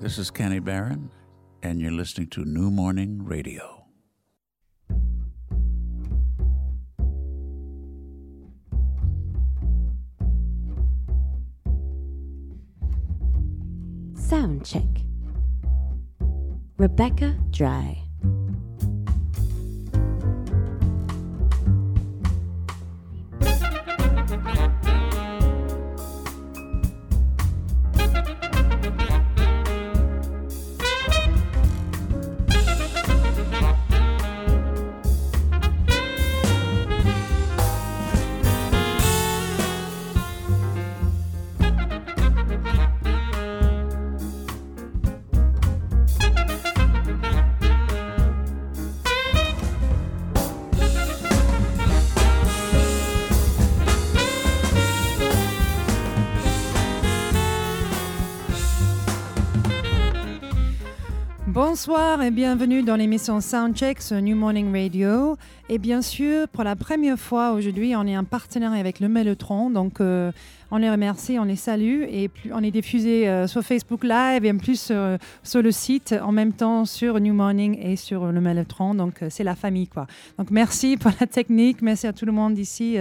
This is Kenny Barron, and you're listening to New Morning Radio. Sound check. Rebecca Dry. Bonsoir et bienvenue dans l'émission Soundcheck sur New Morning Radio. Et bien sûr, pour la première fois aujourd'hui, on est en partenariat avec le Mellotron. Donc, euh, on les remercie, on les salue et plus, on est diffusé euh, sur Facebook Live et en plus euh, sur le site en même temps sur New Morning et sur le Mellotron. Donc, c'est la famille quoi. Donc, merci pour la technique, merci à tout le monde ici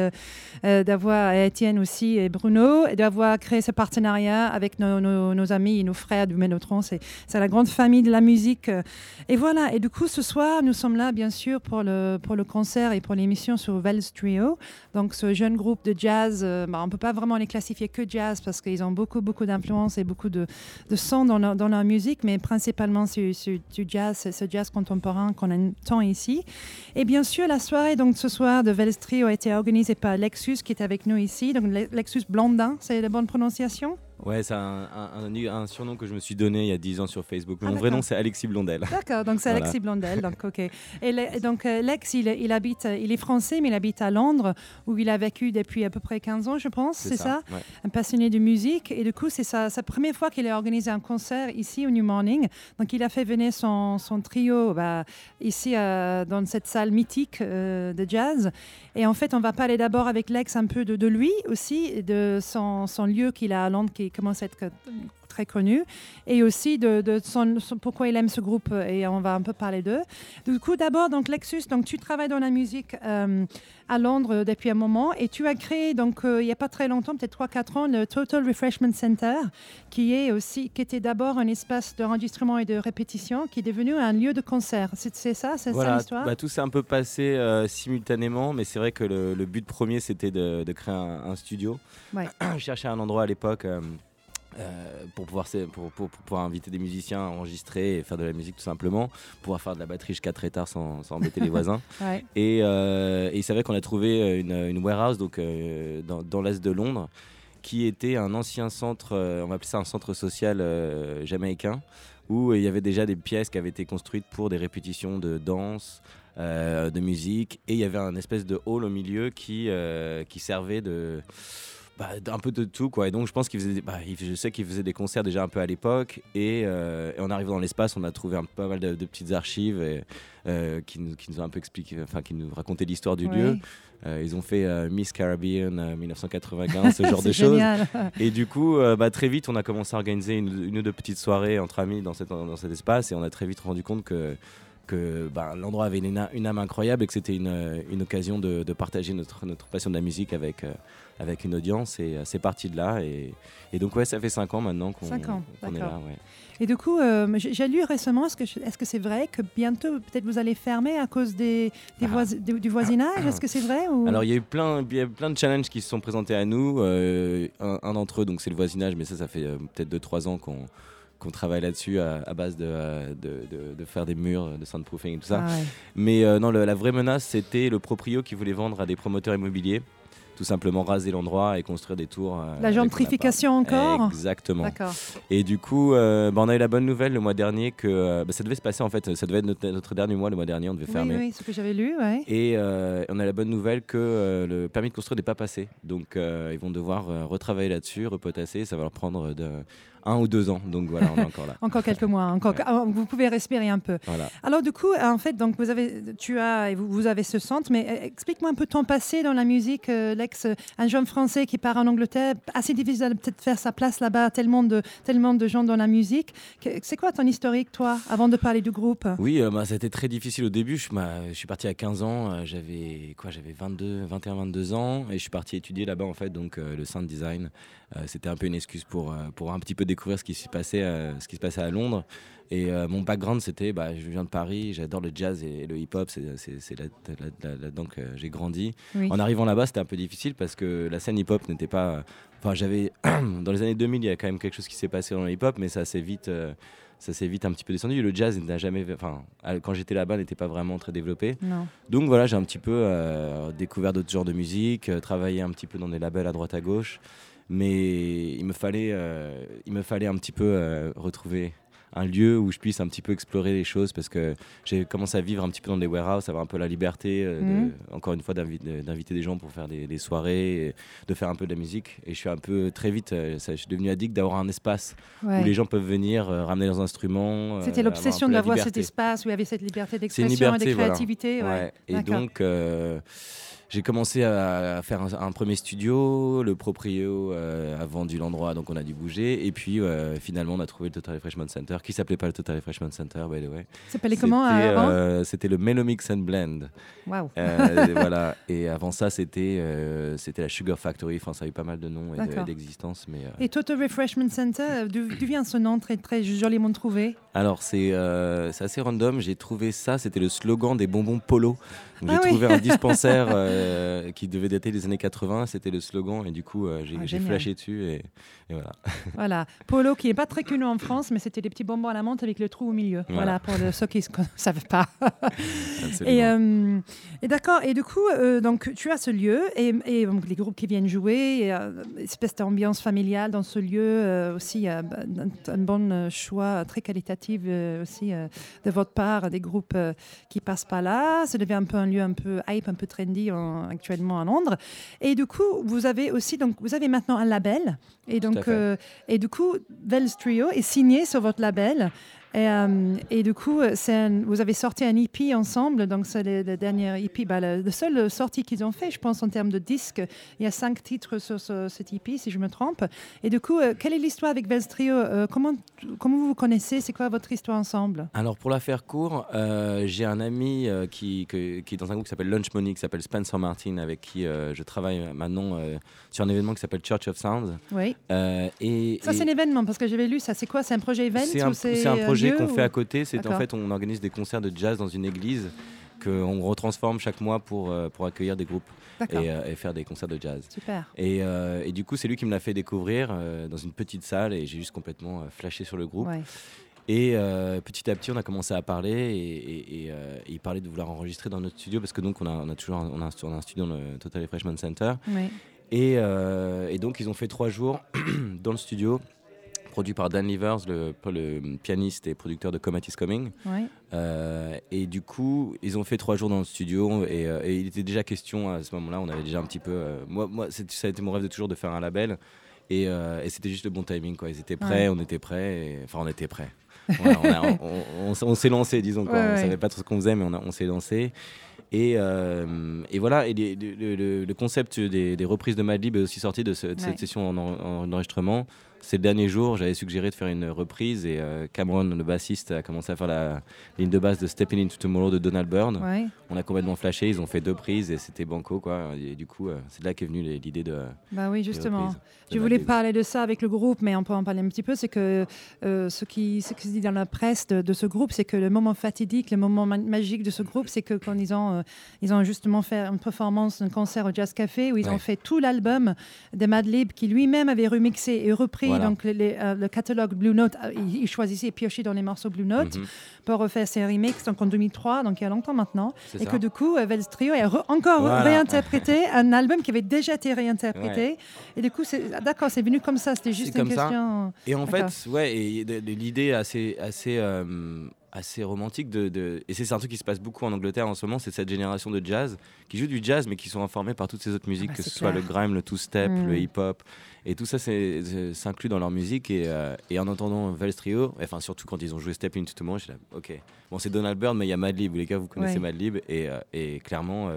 d'avoir, Étienne aussi et Bruno, d'avoir créé ce partenariat avec nos, amis et nos frères du Mellotron. C'est la grande famille de la musique. Et voilà, et du coup, ce soir, nous sommes là bien sûr pour le, pour le concert et pour l'émission sur Vels Trio. Donc, ce jeune groupe de jazz, euh, bah, on peut pas vraiment les classifier que jazz parce qu'ils ont beaucoup, beaucoup d'influence et beaucoup de, de son dans leur, dans leur, musique, mais principalement c'est du jazz, ce jazz contemporain qu'on entend ici. Et bien sûr, la soirée donc ce soir de Vels Trio a été organisée par Lexus qui est avec nous ici. Donc, Lexus Blondin, c'est la bonne prononciation? Ouais, c'est un, un, surnom que je me suis donné il y a 10 ans sur Facebook. Mon ah, vrai nom, c'est Alexis Blondel. D'accord, donc c'est Alexis Blondel. Donc, ok. Et donc, euh, Lex, il, il, habite, il est français, mais il habite à Londres, où il a vécu depuis à peu près 15 ans, je pense. C'est ça, Un passionné de musique. Et du coup, c'est sa, sa, première fois qu'il a organisé un concert ici au New Morning. Donc, il a fait venir son, son trio bah, ici euh, dans cette salle mythique euh, de jazz. Et en fait, on va parler d'abord avec Lex un peu de, de lui aussi, de son, son lieu qu'il a à Londres, qui commence à être très connu, et aussi de, son, pourquoi il aime ce groupe, et on va un peu parler d'eux. Du coup, d'abord, donc Lexus, donc tu travailles dans la musique euh, à Londres depuis un moment, et tu as créé, donc euh, il n'y a pas très longtemps, peut-être 3-4 ans, le Total Refreshment Center, qui est aussi, qui était d'abord un espace d'enregistrement et de répétition, qui est devenu un lieu de concert. C'est ça, c'est ça l'histoire bah, Tout s'est un peu passé euh, simultanément, mais c'est vrai que le, but premier, c'était de, créer un, studio. Je cherchais un endroit à l'époque. Euh, pour, pouvoir, pour, pour, pouvoir inviter des musiciens à enregistrer et faire de la musique tout simplement, pouvoir faire de la batterie jusqu'à très tard sans, sans embêter les voisins. Et, euh, et c'est vrai qu'on a trouvé une, une warehouse donc, euh, dans, dans l'est de Londres qui était un ancien centre, on va appeler ça un centre social jamaïcain, où il y avait déjà des pièces qui avaient été construites pour des répétitions de danse, de musique, et il y avait un espèce de hall au milieu qui, qui servait de bah, un peu de tout quoi. Et donc je pense qu'il faisait bah, je sais qu'il faisait des concerts déjà un peu à l'époque et, euh, en arrivant dans l'espace on a trouvé un, pas mal de, petites archives et, euh, qui, nous, qui, nous, ont un peu expliqué enfin qui nous racontaient l'histoire du lieu. Euh, ils ont fait Miss Caribbean 1995 ce genre de choses. et du coup bah, très vite on a commencé à organiser une, ou deux petites soirées entre amis dans, cette, dans cet espace et on a très vite rendu compte que que bah, l'endroit avait une, âme incroyable et que c'était une, une, occasion de, de, partager notre, notre passion de la musique avec, avec une audience et euh, c'est parti de là. Et, et, donc, ouais, ça fait 5 ans maintenant qu'on est là. Ouais. Et du coup, euh, j'ai lu récemment, est-ce que c'est -ce c'est vrai que bientôt, peut-être vous allez fermer à cause des, des ah. du voisinage? Est-ce que c'est vrai ou... Alors, il y a eu plein, y a plein de challenges qui se sont présentés à nous. Euh, un, d'entre eux, donc c'est le voisinage, mais ça, ça fait peut-être 2-3 ans qu'on qu'on travaille là-dessus à, base de, de, de, faire des murs, de soundproofing et tout ça. Ah mais non, la vraie menace, c'était le proprio qui voulait vendre à des promoteurs immobiliers tout simplement raser l'endroit et construire des tours. Euh, la gentrification encore Exactement. Et du coup, euh, bah, on a eu la bonne nouvelle le mois dernier que euh, bah, ça devait se passer en fait, ça devait être notre, dernier mois le mois dernier, on devait fermer. Oui, ce que j'avais lu, ouais. Et on a la bonne nouvelle que le permis de construire n'est pas passé. Donc ils vont devoir retravailler là-dessus, repotasser, ça va leur prendre de un ou deux ans. Donc voilà, on est encore là. encore quelques mois. Encore, ah, vous pouvez respirer un peu. Alors du coup, en fait, donc vous avez, tu as, vous, vous avez ce centre, mais euh, explique-moi un peu ton passé dans la musique. Euh, Lex, un jeune Français qui part en Angleterre, assez difficile de peut-être faire sa place là-bas. Tellement de, tellement de gens dans la musique. C'est quoi ton historique, toi, avant de parler du groupe? Oui, euh, bah, c'était très difficile au début. Je, je suis parti à 15 ans. j'avais quoi J'avais 22, 21, 22 ans, et je suis parti étudier là-bas en fait, donc le sound design. C'était un peu une excuse pour pour un petit peu découvrir ce qui, se passait, euh, ce qui se passait à Londres. Et euh, mon background, c'était, bah, je viens de Paris, j'adore le jazz et, le hip-hop, c'est là-dedans que j'ai grandi. En arrivant là-bas, c'était un peu difficile parce que la scène hip-hop n'était pas... Enfin, j'avais... dans les années 2000, il y a quand même quelque chose qui s'est passé dans le hip-hop, mais ça s'est vite... Euh, ça s'est vite un petit peu descendu. Le jazz n'a jamais, enfin, quand j'étais là-bas, n'était pas vraiment très développé. Donc voilà, j'ai un petit peu découvert d'autres genres de musique, travaillé un petit peu dans des labels à droite à gauche mais il me fallait, euh, il me fallait un petit peu euh, retrouver un lieu où je puisse un petit peu explorer les choses parce que j'ai commencé à vivre un petit peu dans des warehouses, avoir un peu la liberté, euh, mhm. encore une fois, d'inviter des gens pour faire des, soirées, de faire un peu de la musique. Et je suis un peu très vite, je suis devenu addict d'avoir un espace où les gens peuvent venir ramener leurs instruments. C'était l'obsession d'avoir cet espace où il y avait cette liberté d'expression et de créativité. Et donc j'ai commencé à, faire un, premier studio. Le proprio euh, a vendu l'endroit, donc on a dû bouger. Et puis euh, finalement, on a trouvé le Total Refreshment Center, qui s'appelait pas le Total Refreshment Center, by the way. S'appelait comment avant euh, C'était le Melomix and Blend. Wow. voilà. Et avant ça, c'était c'était la Sugar Factory. Enfin, ça a eu pas mal de noms et d'existence. mais. Et Total Refreshment Center, d'où vient ce nom très très joliment trouvé? Alors c'est assez random. J'ai trouvé ça. C'était le slogan des bonbons Polo. J'ai ah trouvé un dispensaire euh, qui devait dater des années 80, c'était le slogan, et du coup, euh, j'ai ah, flashé dessus, et, voilà. Voilà, Polo qui n'est pas très connu en France, mais c'était des petits bonbons à la menthe avec le trou au milieu. Voilà, pour ceux qui ne savent pas. et, euh, et d'accord, et du coup, donc, tu as ce lieu, et, et donc, les groupes qui viennent jouer, espèce d'ambiance familiale dans ce lieu, aussi un, un, bon choix très qualitatif aussi de votre part, des groupes qui passent pas là, ça devient un peu un lieu un peu hype, un peu trendy actuellement à Londres. Et du coup, vous avez aussi, donc, vous avez maintenant un label. Et donc, euh, et du coup, Vels Trio est signé sur votre label. Et, euh, et, du coup, vous avez sorti un EP ensemble, donc c'est le, dernier EP, bah, la, seule sortie qu'ils ont fait, je pense, en termes de disques. Il y a cinq titres sur ce, cet EP, si je me trompe. Et du coup, euh, quelle est l'histoire avec Vels Trio euh, comment, comment vous vous connaissez? C'est quoi votre histoire ensemble? Alors, pour la faire court, j'ai un ami qui, qui, est dans un groupe qui s'appelle Lunch Money, qui s'appelle Spencer Martin, avec qui je travaille maintenant sur un événement qui s'appelle Church of Sound. Oui. et, ça, c'est un événement, parce que j'avais lu ça. C'est quoi? C'est un projet event C'est un, un projet qu'on fait à côté, c'est en fait on organise des concerts de jazz dans une église qu'on retransforme chaque mois pour, euh, pour accueillir des groupes euh, et, faire des concerts de jazz. Super. Et, euh, et du coup, c'est lui qui me l'a fait découvrir dans une petite salle et j'ai juste complètement flashé sur le groupe. Et petit à petit, on a commencé à parler et, et, il parlait de vouloir enregistrer dans notre studio parce que donc on a, on a toujours un, on a un, studio dans le Total Freshman Center. Et, donc ils ont fait trois jours dans le studio produit par Dan Levers, le, le, pianiste et producteur de Comet is Coming. Euh, et du coup, ils ont fait trois jours dans le studio euh, et, il était déjà question à ce moment-là, on avait déjà un petit peu. Euh, moi, moi ça a été mon rêve de toujours de faire un label et, c'était juste le bon timing. Quoi. Ils étaient prêts, on était prêts, enfin on était prêts. on, s'est lancé, disons. Quoi. on savait pas trop ce qu'on faisait, mais on, s'est lancé. Et, et, voilà, et le, concept des, reprises de Madlib est aussi sorti de, cette session en, en enregistrement ces derniers jours, j'avais suggéré de faire une reprise et euh, Cameron, le bassiste, a commencé à faire la ligne de basse de Stepping into Tomorrow de Donald Byrne. On a complètement flashé, ils ont fait deux prises et c'était banco quoi. Et du coup, euh, c'est là qu'est venue l'idée de. Bah oui, justement. Je voulais parler de ça avec le groupe, mais on peut en parler un petit peu. C'est que euh, ce, qui, ce qui se dit dans la presse de, ce groupe, c'est que le moment fatidique, le moment magique de ce groupe, c'est que quand ils ont, ils ont justement fait une performance, un concert au Jazz Café où ils ont fait tout l'album de Madlib qui lui-même avait remixé et repris donc euh, le catalogue Blue Note, euh, il, choisissait et piochait dans les morceaux Blue Note mhm. pour refaire ses remixes donc en 2003, donc il y a longtemps maintenant. Et que du coup, Vels Trio a encore réinterprété un album qui avait déjà été réinterprété. Et du coup, d'accord, c'est venu comme ça, c'était juste une question. Et en fait, ouais, l'idée assez, assez, euh, assez romantique. De, Et c'est un truc qui se passe beaucoup en Angleterre en ce moment, c'est cette génération de jazz qui joue du jazz mais qui sont informés par toutes ces autres musiques, ah bah, que ce soit le grime, le two-step, le mm. hip-hop. Et tout ça s'inclut dans leur musique. Et, euh, et en entendant Vels Trio, enfin surtout quand ils ont joué Step Into Tomorrow, je suis là, ok. Bon, c'est Donald Byrd, mais il y a Madlib. Les gars, vous connaissez Madlib. Et, euh, et clairement,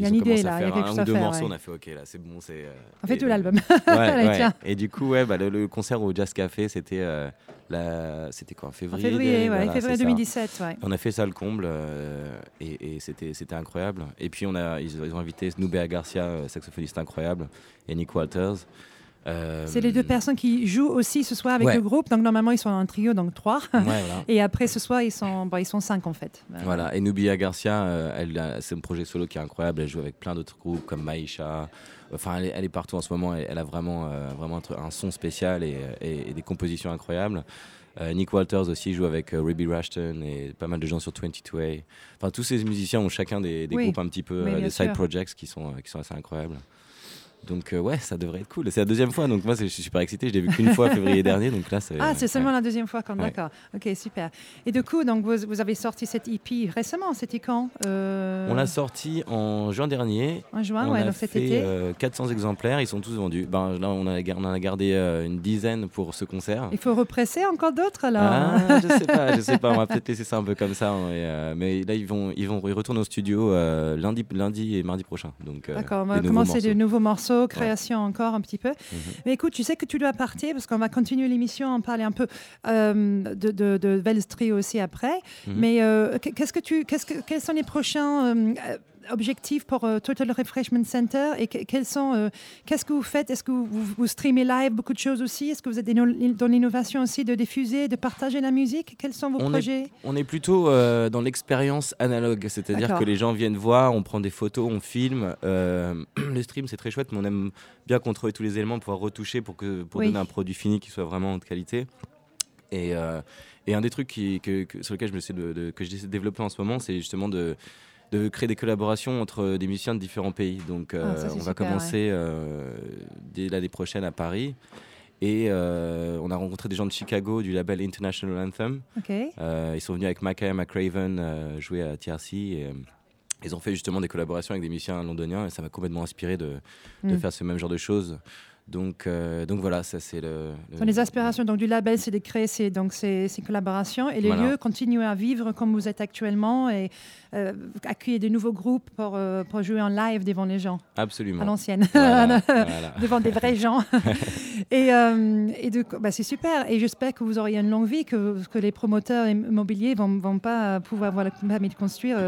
il y a une idée là, il y a un ou deux morceaux, on a fait ok là, c'est bon, c'est. Euh, on fait tout l'album. ouais, Et du coup, ouais, bah, le, concert au Jazz Café, c'était euh, la... c'était quoi, en février. En février, ouais, février 2017, ouais. On a fait ça le comble euh, et, et c'était c'était incroyable. Et puis on a ils, ont invité Snoubea Garcia, saxophoniste incroyable, et Nick Walters. Euh, c'est les deux personnes qui jouent aussi ce soir avec le groupe. Donc normalement ils sont un trio, donc trois. Et après ce soir ils sont, ils sont cinq en fait. Voilà. Et Nubia Garcia, euh, elle, c'est un projet solo qui est incroyable. Elle joue avec plein d'autres groupes comme Maïcha. Enfin, elle est, partout en ce moment. Elle, a vraiment, euh, vraiment un son spécial et, des compositions incroyables. Nick Walters aussi joue avec Ruby Rushton et pas mal de gens sur 22A. Enfin, tous ces musiciens ont chacun des, groupes un petit peu, des side projects qui sont, qui sont assez incroyables. Donc euh, ouais, ça devrait être cool. C'est la deuxième fois, donc moi je suis super excité. Je l'ai vu qu'une fois février dernier, donc là c'est. Ah, c'est seulement la deuxième fois, quand d'accord. Ok, super. Et du coup, donc vous, vous, avez sorti cette EP récemment. C'était quand euh? On l'a sorti en juin dernier. En juin, on ouais, donc cet été. 400 euh, exemplaires, ils sont tous vendus. Ben là, on, a, on en a gardé une dizaine pour ce concert. Il faut represser encore d'autres alors. Ah, je sais pas, je sais pas. On va peut-être laisser ça un peu comme ça. Hein, mais là, ils vont, ils vont, ils retournent au studio lundi, lundi et mardi prochain. Donc. D'accord. On va commencer de nouveaux morceaux création encore un petit peu. Mhm. Mais écoute, tu sais que tu dois partir parce qu'on va continuer l'émission, en parler un peu euh, de, de, de aussi après. Mhm. Mais euh, qu'est-ce que tu, qu'est-ce que, quels sont les prochains objectif pour euh, Total Refreshment Center et quels sont, euh, qu'est-ce que vous faites? Est-ce que vous, vous, streamez live beaucoup de choses aussi? Est-ce que vous êtes dans l'innovation aussi de diffuser, de partager la musique? Quels sont vos projets? On est plutôt euh, dans l'expérience analogue, c'est-à-dire que les gens viennent voir, on prend des photos, on filme. le stream, c'est très chouette, mais on aime bien contrôler tous les éléments, pouvoir retoucher pour, que, pour donner un produit fini qui soit vraiment de qualité. Et, et un des trucs qui, que, sur lequel je me sais de, que j'essaie de développer en ce moment, c'est justement de de créer des collaborations entre des musiciens de différents pays. Donc, ah, euh, on va commencer euh, dès l'année prochaine à Paris. Et euh, on a rencontré des gens de Chicago du label International Anthem. ils sont venus avec Mackay McRaven jouer à TRC. Et, ils ont fait justement des collaborations avec des musiciens londoniens et ça m'a complètement inspiré de, de, mm. faire ce même genre de choses. Donc, euh, donc voilà, ça c'est le, les aspirations donc, du label, c'est de créer ces, donc, ces, ces collaborations et les lieux continuent à vivre comme vous êtes actuellement et euh, accueillir de nouveaux groupes pour, euh, pour, jouer en live devant les gens. Absolument. À l'ancienne. devant des vrais gens. et, et bah, c'est super. Et j'espère que vous aurez une longue vie, que, que les promoteurs immobiliers ne vont, vont pas pouvoir avoir le permis de construire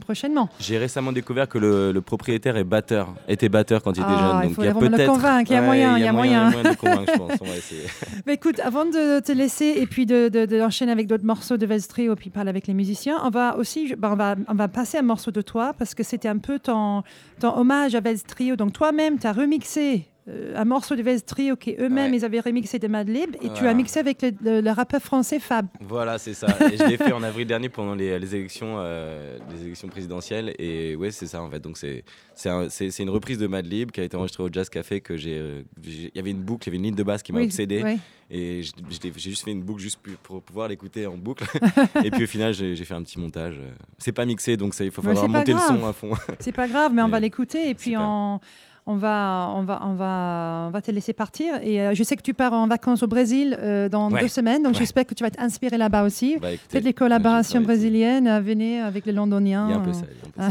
prochainement. J'ai récemment découvert que le, propriétaire est batteur, était batteur quand il était ah, jeune. Donc il, y a peut-être. Il y a moyen il y a moyen. je Mais écoute, avant de te laisser et puis d'enchaîner de, avec d'autres morceaux de Velstrio, puis parler avec les musiciens, on va aussi, bah, on, va, on va passer un morceau de toi parce que c'était un peu ton, ton hommage à Velstrio. Donc toi-même, tu as remixé un morceau de Vez Trio qui eux-mêmes ils avaient remixé de Madlib et tu as mixé avec le, rappeur français Fab. Voilà, c'est ça. et je l'ai fait en avril dernier pendant les, élections, euh, les élections présidentielles et ouais, c'est ça en fait. Donc c'est c'est une reprise de Madlib qui a été enregistrée au Jazz Café que j'ai euh, il y avait une boucle, il y avait une ligne de basse qui m'a obsédé et j'ai juste fait une boucle juste pour pouvoir l'écouter en boucle et puis au final j'ai fait un petit montage. C'est pas mixé donc il faut falloir monter le son à fond. c'est pas grave, mais on va l'écouter et puis en on va, on va, on va, on va te laisser partir. Et euh, je sais que tu pars en vacances au Brésil euh, dans deux semaines, donc j'espère que tu vas être inspiré là-bas aussi. Bah, Faites les collaborations brésiliennes, euh, venez avec les Londoniens. Un peu ça.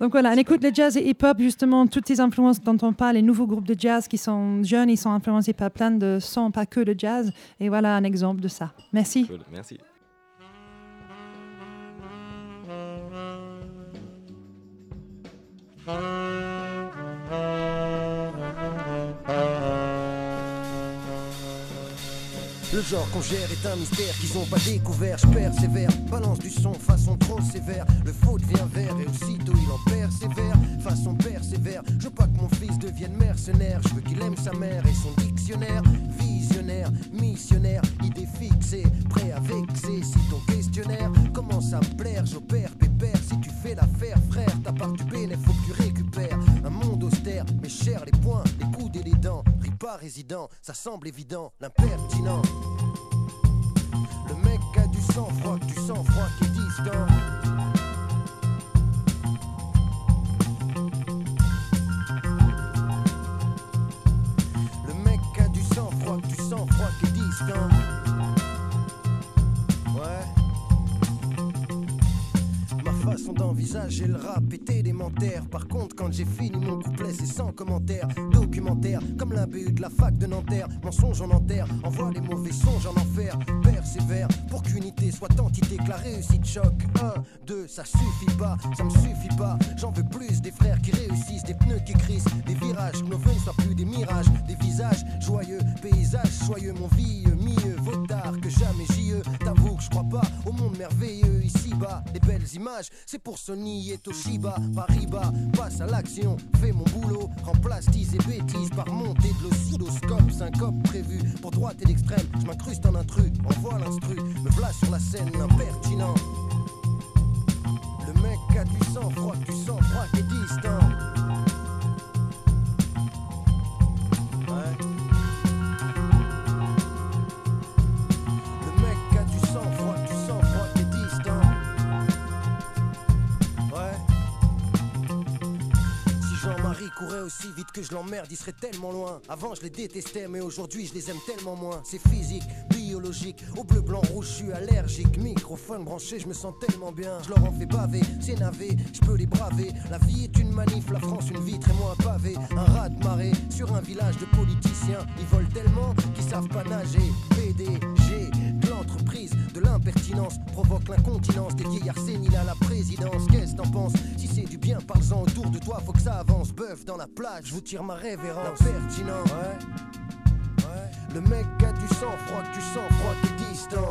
donc voilà, on écoute le jazz et hip-hop, justement, toutes ces influences dont on parle, les nouveaux groupes de jazz qui sont jeunes, ils sont influencés par plein de sons, pas que le jazz. Et voilà un exemple de ça. Merci. Merci. Le genre qu'on gère est un mystère qu'ils ont pas découvert. Je persévère, balance du son façon trop sévère. Le faux devient vert et aussitôt il en persévère. Façon persévère, je veux pas que mon fils devienne mercenaire. Je veux qu'il aime sa mère et son dictionnaire. Visionnaire, missionnaire, idée fixée, prêt à vexer. Si ton questionnaire commence à me plaire, j'opère pépère. Si tu fais l'affaire, frère, Ça semble évident, l'impertinent. Le mec a du sang froid, du sang froid qui est. façon d'envisager le rap est élémentaire. Par contre, quand j'ai fini mon couplet, c'est sans commentaire. Documentaire, comme la BU de la fac de Nanterre. Mensonge en enterre, envoie les mauvais songes en enfer. Persévère pour qu'unité soit entité, que la réussite choque. Un, deux, ça suffit pas, ça me suffit pas. J'en veux plus des frères qui réussissent, des pneus qui crissent, des virages, que nos vœux ne soient plus des mirages, des visages joyeux, paysages soyeux, mon vieux, mieux vaut tard que jamais j'y Je crois pas au monde merveilleux ici-bas, des belles images c'est pour Sony et Toshiba, Paris-Bas, passe à l'action, fais mon boulot, remplace tease et bêtises par montée de l'oscilloscope, syncope prévu pour droite et l'extrême, je m'incruste en intrus, envoie l'instru, me voilà sur la scène impertinent. Le mec a du sang froid, du sang froid qui est distant. Courait aussi vite que je l'emmerde, il serait tellement loin. Avant je les détestais, mais aujourd'hui je les aime tellement moins. C'est physique, biologique, au bleu, blanc, rouge, je suis allergique. Microphone branché, je me sens tellement bien. Je leur en fais baver, c'est navé, je peux les braver. La vie est une manif, la France une vitre et moi un pavé. Un rat de marée sur un village de politiciens. Ils volent tellement qu'ils savent pas nager. PDG l'entreprise, de l'impertinence provoque l'incontinence des vieillards séniles à la présidence. Qu'est-ce t'en penses? Si c'est du bien, parle-en autour de toi, faut que ça avance. Bœuf dans la plage, je vous tire ma révérence. Pertinent, ouais. Le mec a du sang froid, du sang froid, t'es distant.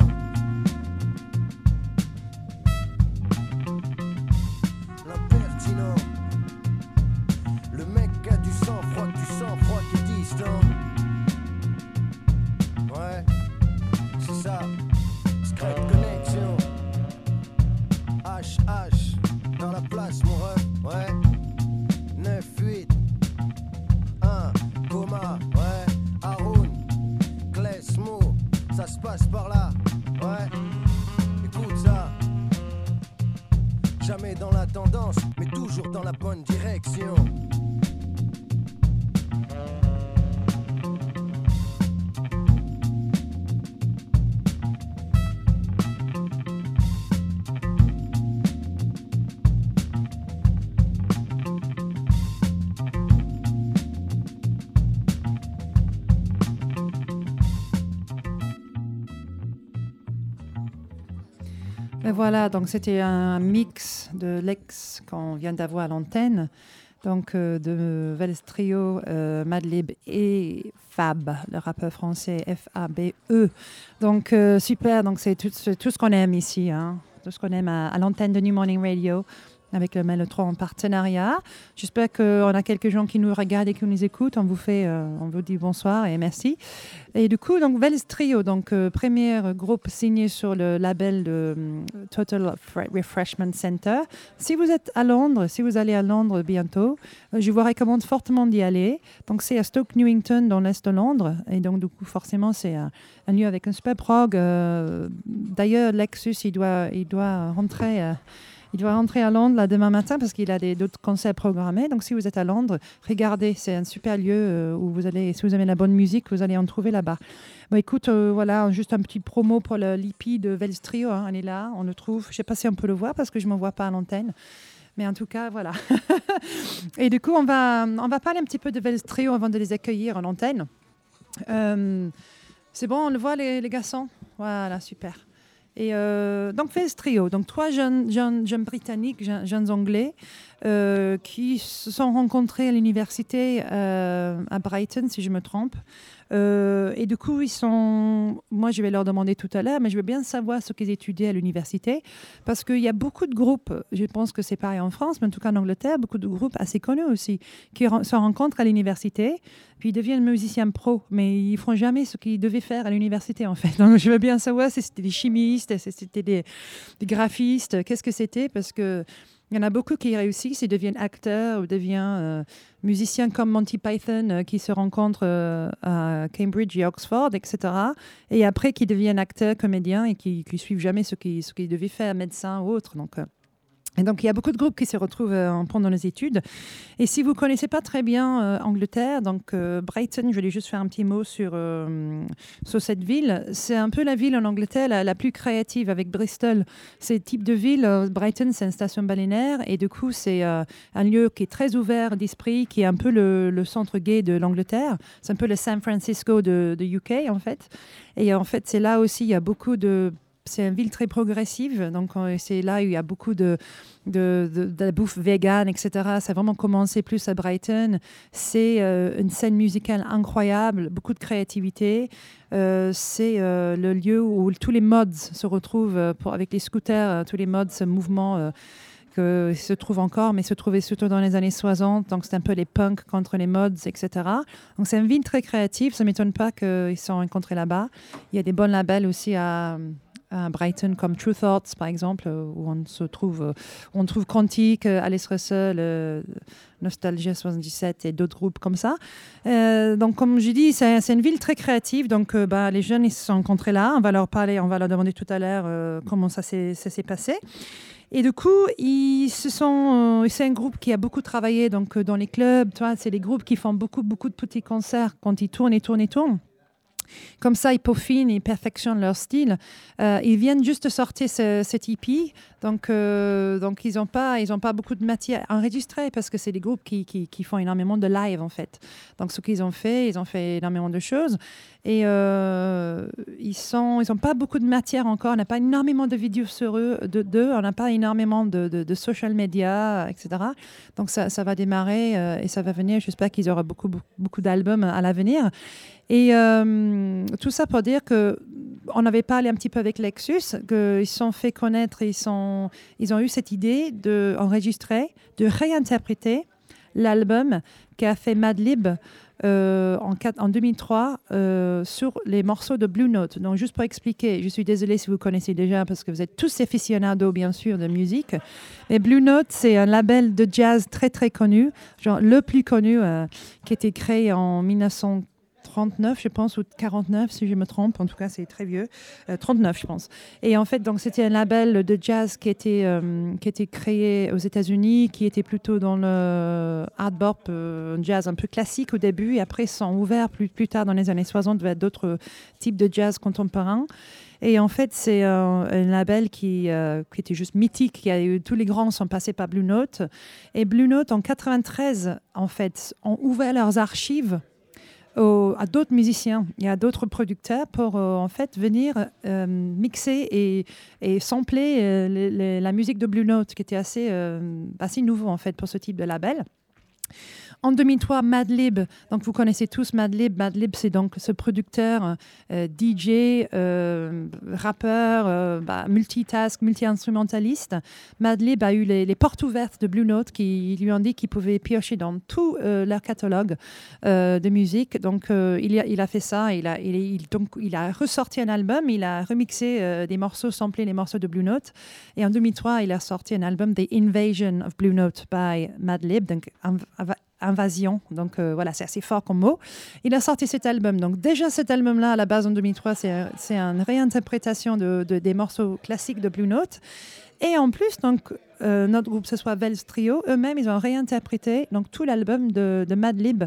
L'impertinent. Le mec a du sang froid, du sang froid, t'es distant. Scrap connexion. HH dans la place, mon ref, ouais. 9, 8, 1, coma, ouais, Haroun, Klesmo, ça se passe par là, ouais, écoute ça. Jamais dans la tendance, mais toujours dans la bonne direction. Voilà, donc c'était un mix de l'ex qu'on vient d'avoir à l'antenne, donc euh, de Vels Trio, euh, Madlib et Fab, le rappeur français F-A-B-E. Donc euh, super, donc c'est tout, ce qu'on aime ici, hein, tout ce qu'on aime à l'antenne de New Morning Radio avec le Mellotron en partenariat. J'espère qu'on a quelques gens qui nous regardent et qui nous écoutent. On vous fait, euh, on vous dit bonsoir et merci. Et du coup, donc Vels Trio, donc euh, premier groupe signé sur le label de euh, Total Refreshment Center. Si vous êtes à Londres, si vous allez à Londres bientôt, je vous recommande fortement d'y aller. Donc c'est à Stoke Newington dans l'est de Londres et donc du coup forcément c'est un, lieu avec un super prog. D'ailleurs, Lexus il doit, il doit rentrer. Il doit rentrer à Londres là, demain matin parce qu'il a d'autres concerts programmés. Donc, si vous êtes à Londres, regardez, c'est un super lieu euh, où vous allez, si vous aimez la bonne musique, vous allez en trouver là-bas. Bon, écoute, euh, voilà, juste un petit promo pour l'IP de Velstrio. Hein, on est là, on le trouve. Je ne sais pas si on peut le voir parce que je ne m'en vois pas à l'antenne. Mais en tout cas, voilà. Et du coup, on va, on va parler un petit peu de Velstrio avant de les accueillir en antenne. Euh, c'est bon, on le voit, les, les garçons? Voilà, super. Et euh, donc, fait ce trio. Donc, trois jeunes, jeunes, jeunes Britanniques, jeunes, Anglais, euh, qui se sont rencontrés à l'université euh, à Brighton, si je me trompe. Euh, et du coup, ils sont. Moi, je vais leur demander tout à l'heure, mais je veux bien savoir ce qu'ils étudiaient à l'université. Parce qu'il y a beaucoup de groupes, je pense que c'est pareil en France, mais en tout cas en Angleterre, beaucoup de groupes assez connus aussi, qui se rencontrent à l'université, puis ils deviennent musiciens pro, mais ils ne font jamais ce qu'ils devaient faire à l'université, en fait. Donc, je veux bien savoir si c'était des chimistes, si c'était des, des graphistes, qu'est-ce que c'était, parce que Il y en a beaucoup qui réussissent, ils deviennent acteurs ou deviennent musiciens comme Monty Python qui se rencontrent à Cambridge et Oxford, etc. Et après qui deviennent acteurs, comédiens et qui ne suivent jamais ce qu'ils devaient faire, médecin ou autre. Donc, et donc, il y a beaucoup de groupes qui se retrouvent euh, pendant les études. Et si vous ne connaissez pas très bien euh, Angleterre, donc euh, Brighton, je vais juste faire un petit mot sur, sur cette ville. C'est un peu la ville en Angleterre la, plus créative avec Bristol. C'est type de ville. Brighton, c'est une station balnéaire. Et du coup, c'est un lieu qui est très ouvert d'esprit, qui est un peu le, centre gay de l'Angleterre. C'est un peu le San Francisco de, de UK, en fait. Et en fait, c'est là aussi, il y a beaucoup de c'est une ville très progressive. Donc, c'est là où il y a beaucoup de, de, bouffe vegan, etc. Ça a vraiment commencé plus à Brighton. C'est euh, une scène musicale incroyable, beaucoup de créativité. Euh, c'est euh, le lieu où tous les mods se retrouvent avec les scooters, tous les mods, ce mouvement que se trouve encore, mais se trouvait surtout dans les années 60. Donc, c'est un peu les punks contre les mods, etc. Donc, c'est une ville très créative. Ça ne m'étonne pas qu'ils se sont rencontrés là-bas. Il y a des bons labels aussi à, à Brighton comme True Thoughts par exemple euh, où on se trouve euh, on trouve Quantique, euh, Alice Russell, Nostalgia 77 et d'autres groupes comme ça. donc comme je dis c'est une ville très créative donc bah, les jeunes ils se sont rencontrés là on va leur parler on va leur demander tout à l'heure comment ça s'est passé. Et du coup, ils se sont, c'est un groupe qui a beaucoup travaillé donc dans les clubs. C'est des groupes qui font beaucoup, beaucoup de petits concerts quand ils tournent et tournent et tournent. Comme ça, ils peaufinent, ils perfectionnent leur style. Euh, ils viennent juste de sortir ce, cet EP, donc, euh, donc ils n'ont pas, pas beaucoup de matière enregistrée parce que c'est des groupes qui, qui, font énormément de live en fait. Donc ce qu'ils ont fait, ils ont fait énormément de choses et euh, ils sont, ils n'ont pas beaucoup de matière encore. On n'a pas énormément de vidéos sur eux, de d'eux. On n'a pas énormément de, de, social media, etc. Donc ça, va démarrer et ça va venir. J'espère qu'ils auront beaucoup, beaucoup d'albums à l'avenir. Et euh, tout ça pour dire que on avait parlé un petit peu avec Lexus, qu'ils se sont fait connaître, ils, sont, ils ont eu cette idée d'enregistrer, de réinterpréter l'album qu'a fait Madlib euh, en, en, 2003 euh, sur les morceaux de Blue Note. Donc, juste pour expliquer, je suis désolée si vous connaissez déjà parce que vous êtes tous aficionados, bien sûr, de musique. Mais Blue Note, c'est un label de jazz très, très connu, le plus connu, qui a été créé en 1900 39, je pense, ou 49, si je me trompe. En tout cas, c'est très vieux. 39, euh, je pense. Et en fait, donc, c'était un label de jazz qui était, euh, qui était créé aux États-Unis, qui était plutôt dans le hard bop, euh, jazz un peu classique au début, et après, sont ouverts plus, plus tard dans les années 60 vers d'autres types de jazz contemporains. Et en fait, c'est un, label qui, qui, était juste mythique. Qui a eu, tous les grands sont passés par Blue Note. Et Blue Note, en 93, en fait, ont ouvert leurs archives à d'autres musiciens et à d'autres producteurs pour euh, en fait venir euh, mixer et, sampler euh, la musique de Blue Note qui était assez, assez nouveau en fait pour ce type de label. En 2003, Madlib, donc vous connaissez tous Madlib. Madlib, c'est donc ce producteur, euh, DJ, euh, rappeur, euh, bah, multitask, multi-instrumentaliste. Madlib a eu les, portes ouvertes de Blue Note qui lui ont dit qu'il pouvait piocher dans tout leur catalogue de musique. Donc il a, fait ça. Il a ressorti un album, il a remixé des morceaux, samplé les morceaux de Blue Note. Et en 2003, il a sorti un album, The Invasion of Blue Note by Madlib. Donc, invasion. Donc euh, voilà, c'est assez fort comme mot. Il a sorti cet album. Donc déjà cet album-là, à la base en 2003, c'est une réinterprétation de, des morceaux classiques de Blue Note. Et en plus, donc, euh, notre groupe, ce soit Vels Trio, eux-mêmes, ils ont réinterprété donc, tout l'album de, de Madlib.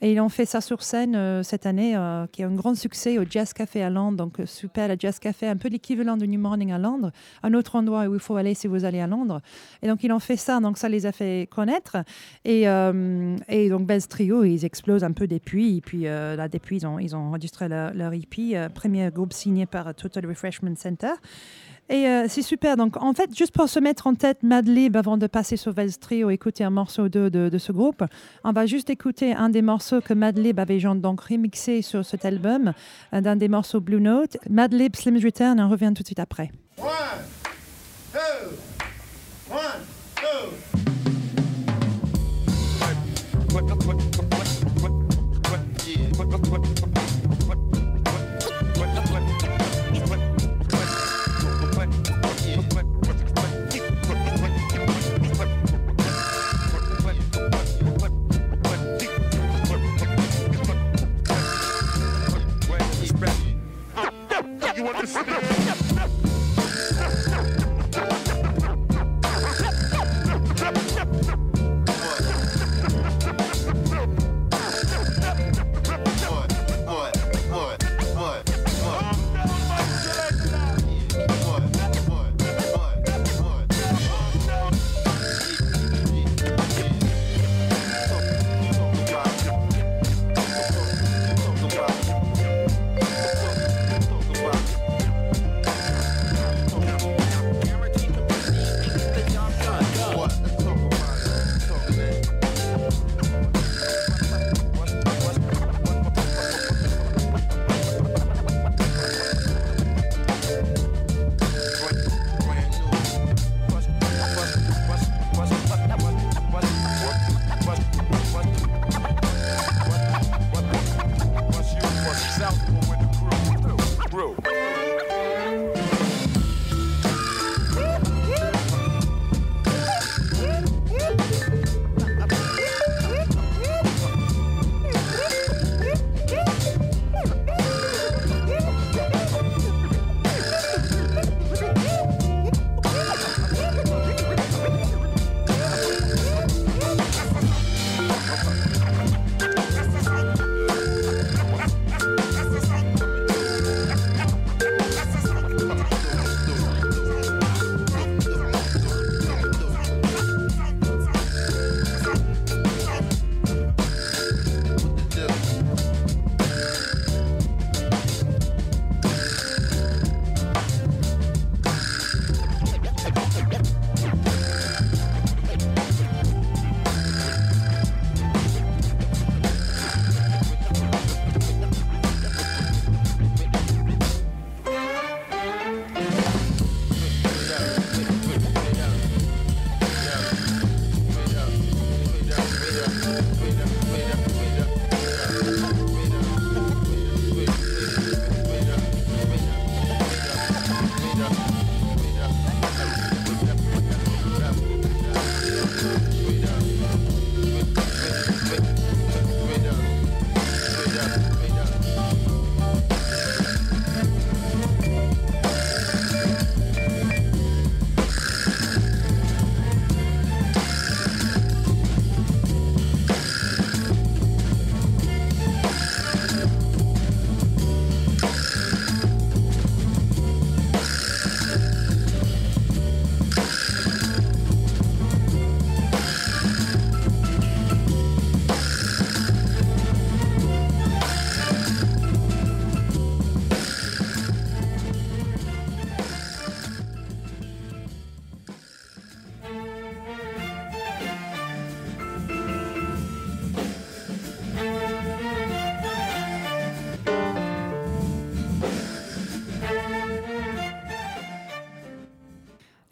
Et ils ont fait ça sur scène euh, cette année, euh, qui a un grand succès au Jazz Café à Londres. Donc, super, le Jazz Café, un peu l'équivalent du New Morning à Londres, un autre endroit où il faut aller si vous allez à Londres. Et donc, ils ont fait ça, donc ça les a fait connaître. Et, et donc, Vels Trio, ils explosent un peu depuis. Et puis là, depuis, ils ont, ils ont enregistré leur, leur EP, premier groupe signé par Total Refreshment Center. Et euh, c'est super. Donc, en fait, juste pour se mettre en tête Madlib avant de passer sur Vels Trio, écouter un morceau de, de, ce groupe, on va juste écouter un des morceaux que Madlib avait donc remixé sur cet album, euh, d'un des morceaux Blue Note. Madlib Slim's Return, on revient tout de suite après. One, two, one, two. you understand?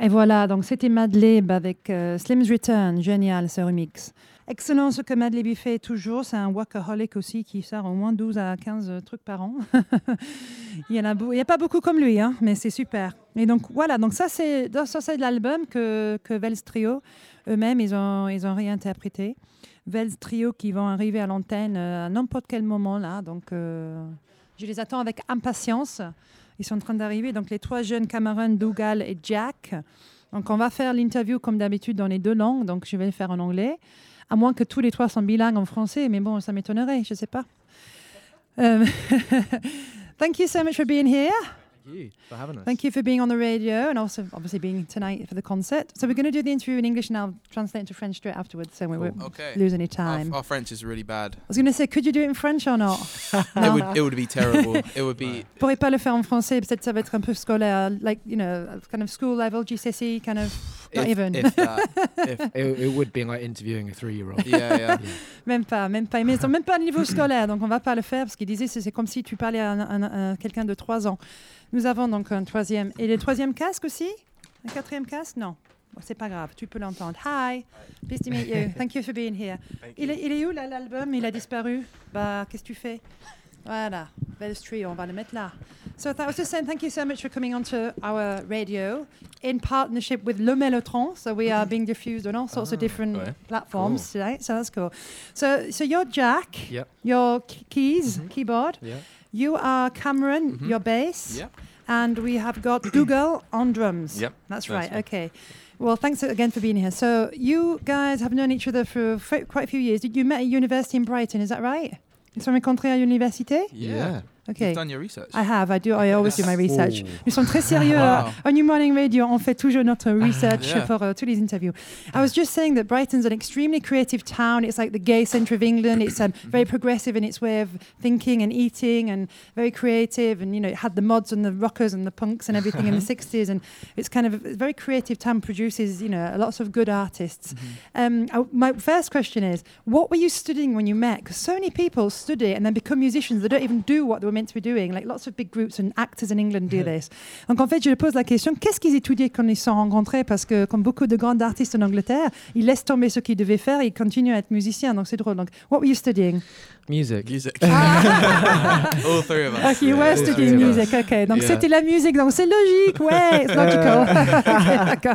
Et voilà, donc c'était Madlib avec euh, Slim's Return, génial ce remix. Excellent ce que Madlib fait toujours, c'est un workaholic aussi qui sort au moins 12 à 15 trucs par an. il n'y a, a, pas beaucoup comme lui, hein, mais c'est super. Et donc voilà, donc ça c'est de l'album que, que Vels Trio eux-mêmes ils ont, ils ont réinterprété. Vels Trio qui vont arriver à l'antenne euh, à n'importe quel moment là, donc euh, je les attends avec impatience. Ils sont en train d'arriver, donc les trois jeunes camarades, Dougal et Jack. Donc on va faire l'interview comme d'habitude dans les deux langues, donc je vais le faire en anglais, à moins que tous les trois sont bilingues en français, mais bon, ça m'étonnerait, je ne sais pas. Um, thank you so much for being here. You for having us. Thank you for being on the radio and also obviously being tonight for the concert. So we're going to do the interview in English and I'll translate into French straight afterwards so we won't Okay. lose any time. Our, our French is really bad. I was going to say, could you do it in French or not? It No. would it would be terrible. it would be pourrais pas le faire en français, peut-être ça va être un peu scolaire, like, you know, kind of school level, GCSE, kind of, not if, even. if that. if, It, it would be like interviewing a three-year-old. yeah, yeah. Même pas, même pas. Mais même pas au niveau scolaire, donc on va pas le faire parce qu'il disait c'est c'est comme si tu parlais à, un- un- quelqu'un de 3 ans. Nous avons donc un troisième. Et le troisième casque aussi? Un quatrième casque? Non. Bon, c'est pas grave, tu peux l'entendre. Hi, pleased to meet you. Thank you for being here. Il est, il est où l'album? Il a disparu? Bah, qu'est-ce que tu fais? Voilà, Trio, on va le mettre là. So I was just saying thank you so much for coming onto our radio in partnership with Le Mellotron. So we are being diffused on all sorts of different ouais. platforms today. So that's cool. So, so you're Jack. Yep. Your keys, Mhm. keyboard. Yeah. You are Cameron, Mhm. your bass. Yep. And we have got Dougal on drums. Yep, That's that's right. Okay. Well, thanks again for being here. So you guys have known each other for f- quite a few years. Did you met at university in Brighton? Is that right? Ils sont rencontrés à l'université? Yeah. Okay. You've done your research. I have. I do. I always do my research. Ooh. Nous sommes très sérieux. Wow. uh, On New Morning Radio, on fait toujours notre research Yeah. pour uh, tous les interviews. I was just saying that Brighton's an extremely creative town. It's like the gay centre of England. It's um, very progressive in its way of thinking and eating and very creative. And, you know, it had the mods and the rockers and the punks and everything in the 60s. And it's kind of a very creative town, produces, you know, lots of good artists. Um, I- my first question is, what were you studying when you met? Because so many people study and then become musicians. They don't even do what they were meant to be doing. Like lots of big groups and actors in England do this. Donc en fait, je pose la question, qu'est-ce qu'ils étudiaient quand ils se sont rencontrés? Parce que comme beaucoup de grands artistes en Angleterre, ils laissent tomber ce qu'ils devaient faire et ils continuent à être musiciens. Donc c'est drôle. Donc, what were you studying? Music. Music. All three of us. Okay, you were Yeah. studying Yeah. music. Okay, donc Yeah. c'était la musique. Donc c'est logique, ouais, it's logical. Ok.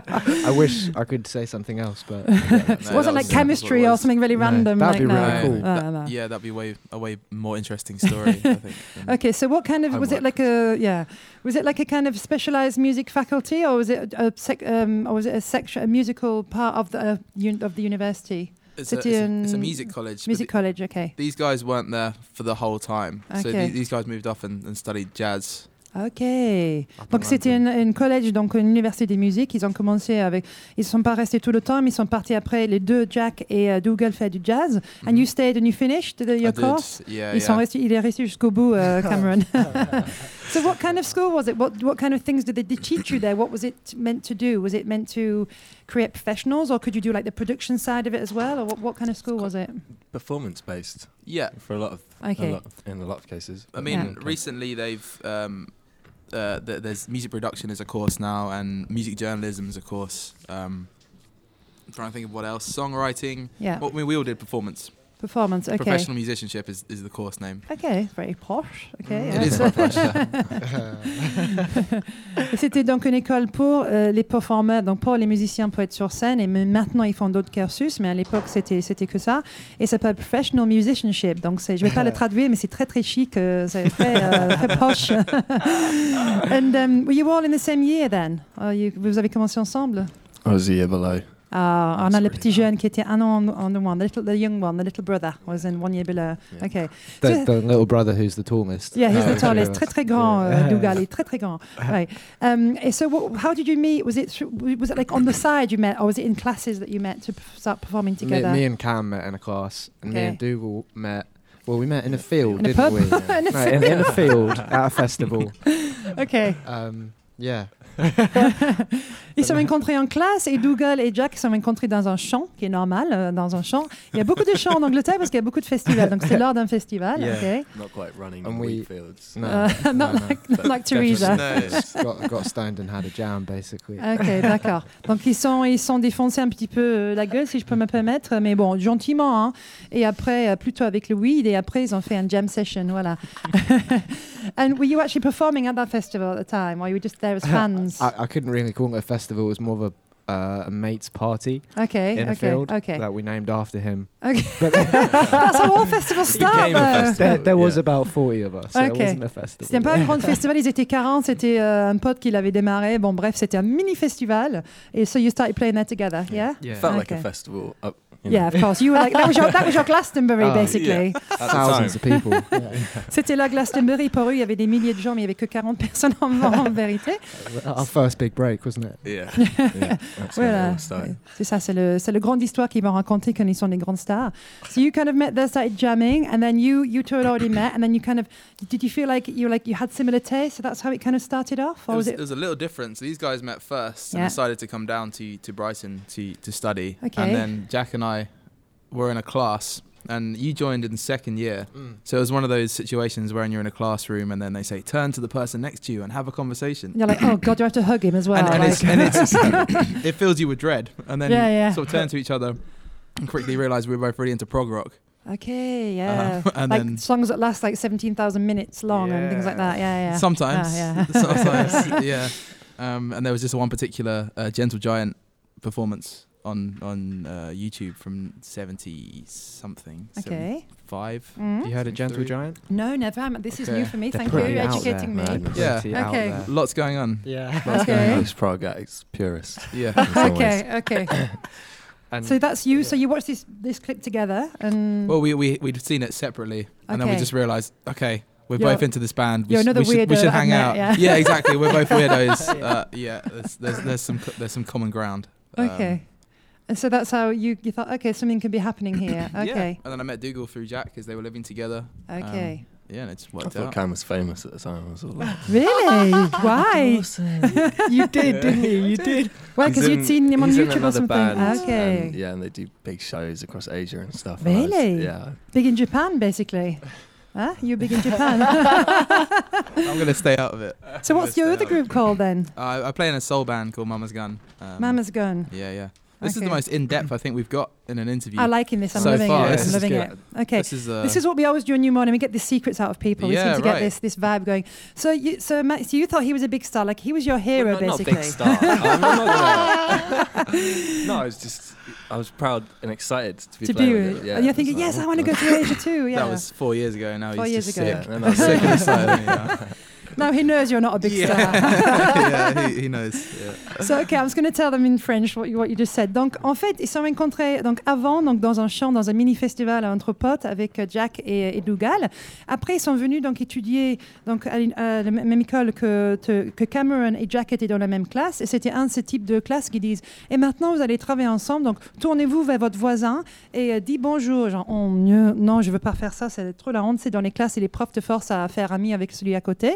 I wish I could say something else, but No, It wasn't like was- chemistry that's what it or something really No, random. that'd like, be no. really cool. No, That- no. Yeah, that'd be way a way more interesting story. I think. Okay, so what kind of was it like a yeah? Was it like a kind of specialized music faculty, or was it a, a sec, um, or was it a section, a musical part of the uh, un, of the university? It's a, it's, a, it's a music college. Music college, okay, these guys weren't there for the whole time. So Okay. the- these guys moved off and, and studied jazz. Ok. Donc in c'était une, une collège, donc une université des musiques. Ils ont commencé avec, ils sont pas restés tout le temps, mais ils sont partis après. Les deux, Jack et euh, Dougal, fait du jazz. And you stayed and you finished the. I your did. course. Yeah, Ils yeah. sont restés, il est resté jusqu'au bout, euh, Cameron. so, what kind of school was it? What what kind of things did they teach you there? What was it meant to do? Was it meant to create professionals, or could you do like the production side of it as well, or what, what kind of school was it? performance based Yeah. for a lot of Okay. a lot of, in a lot of cases. I mean, Yeah. recently they've um, uh, th- there's music production is a course now, and music journalism is a course. Um, I'm trying to think of what else. Songwriting. Yeah, Well, I mean, we all did performance. Performance. Okay. Professional musicianship is, is the course name. Okay, very posh. Okay, It yeah. is very posh. Et C'était donc une école pour euh, les performeurs, donc pour les musiciens pour être sur scène. Et maintenant, ils font d'autres cursus, mais à l'époque, c'était c'était que ça. Et ça s'appelle professional musicianship. Donc, c'est- je vais pas le traduire, mais c'est très très chic, euh, c'est très, euh, très poche. And um, were you all in the same year then? Uh, you- vous avez commencé ensemble? I was a year below. Ah, on a le That's petit jeune qui était un an en, en moins, the, little, the young one, the little brother was in one year below. Yeah. Okay. The, the little brother who's the tallest. Yeah, he's Uh, the tallest. yeah. Très très grand, Yeah. uh, Dougal. Il est très très grand. Right. Um, and so, what, how did you meet? Was it through- was it like on the side you met, or was it in classes that you met to p- start performing together? me and Cam met in a class, and me and Dougal met. Well, we met in a field, In didn't pub? we? In a no, in, in a field at a festival. okay. Um, Yeah. Ils se sont rencontrés en classe et Dougal et Jack se sont rencontrés dans un champ, qui est normal, euh, dans un champ. Il y a beaucoup de champs en Angleterre parce qu'il y a beaucoup de festivals. Donc c'est lors d'un festival. Yeah. ok? Not quite running And in we- wheat fields. No. Uh, no, not no. like, not like Teresa. No. got, got stoned and had a jam, basically. Ok, d'accord. Donc ils sont ils sont défoncés un petit peu euh, la gueule, si je peux me permettre, mais bon, gentiment. Hein. Et après, euh, plutôt avec le weed. Et après, ils ont fait un jam session, voilà. And were you actually performing at that festival at the time, or you were just there as fans? I, I couldn't really call it a festival. It was more of a, uh, a mate's party okay, in a okay, field okay. that we named after him. okay. But That's how all festivals start. became a though. festival. there, there was Yeah. about 40 of us, so it Okay. wasn't a festival. C'était pas un grand festival, ils étaient 40, c'était euh, un pote qui l'avait démarré. Bon, bref, c'était un mini festival. Et so you started playing that together, yeah? Yeah. Felt like a festival. Up, you know. Yeah, of course. You were like that was your that was your Glastonbury Oh, basically. At the Thousands of people. Yeah. C'était la Glastonbury pour eux, il y avait des milliers de gens mais il y avait que 40 personnes en, en vérité. Our first big break, wasn't it? Yeah. yeah. That's when it Voilà. all started. C'est ça, c'est le c'est le grande histoire qu'ils vont raconter quand ils sont des grandes stars. So you kind of met there, started jamming, and then you you two had already met, and then you kind of did you feel like you like you had similar tastes? So that's how it kind of started off, It or was, was it it? was a little different. So these guys met first Yeah. and decided to come down to, to Brighton to, to study. Okay. And then Jack and I were in a class, and you joined in the second year. So it was one of those situations where you're in a classroom, and then they say, turn to the person next to you and have a conversation. You're like, oh god, you have to hug him as well. and, and, like- it's, and it's, it fills you with dread. And then Yeah, yeah. sort of turn to each other and quickly realize we're both really into prog rock. okay, yeah, Um, and like then songs that last like seventeen thousand minutes long and things like that. Yeah, yeah. sometimes, Ah, yeah. sometimes, yeah. Um, and there was just one particular uh, Gentle Giant performance on on uh, YouTube from seventy something. Okay. Five. Mm. You heard of Gentle Giant? No, never. This is new for me. They're Thank you. pretty You're educating there, me. man. Yeah. Pretty out Okay. Lots going on. Yeah. Okay. Most prog acts, purist. Yeah. in some ways. Okay, okay. And so that's you. So you watched this this clip together, and Well, we we we'd seen it separately, and then we just realised, okay, we're You're- both into this band. We, you're sh- another we should, we should hang met, out. yeah. exactly. We're both weirdos. uh, yeah. There's, there's there's some co- there's some common ground. Um, okay. And so that's how you you thought, okay, something could be happening here. Yeah. Okay, And then I met Dougal through Jack because they were living together. okay. Yeah, and it's I worked thought out. Cam was famous at the time. I was all like, really? Why? you did, didn't you? You did. Well, because you'd seen him on he's in YouTube or something. Band, okay. and, yeah, and they do big shows across Asia and stuff. and was- Really? yeah. Big in Japan, basically. Huh? You're big in Japan. I'm gonna stay out of it. so what's your other group called then? Uh, I play in a soul band called Mama's Gun. Um, Mama's Gun. Yeah, yeah. This is the most in depth I think we've got in an interview. I like this. I'm So loving far, it. this I'm loving it. Okay. This is uh, This is what we always do in New Morning. We get the secrets out of people. we Yeah, seem to get this this vibe going. So you, so Matt, so you thought he was a big star, like he was your hero, Well, not, basically. Not big star. I'm not gonna- no, I was just, I was proud and excited to be to playing be with with. it. Yeah, and you're thinking, It's yes, like, I want to go to Asia too. Yeah. That was four years ago. Now Four he's years just ago. sick. Yeah, and I was sick and excited. Yeah. now he knows you're not a big star. yeah, he, he knows. Yeah. So, okay, I'm just going to tell them in French what you, what you just said. Donc, en fait, ils se sont rencontrés donc, avant, donc, dans un champ, dans un mini-festival entre potes avec euh, Jack et, et Dougal. Après, ils sont venus donc, étudier donc, à, à la même école que, te- que Cameron et Jack étaient dans la même classe. Et c'était un de ces types de classes qui disent Et maintenant, vous allez travailler ensemble. Donc, tournez-vous vers votre voisin et euh, dis bonjour. Genre, Oh, mieux, non, je ne veux pas faire ça, c'est trop la honte. C'est dans les classes et les profs te forcent à faire ami avec celui à côté.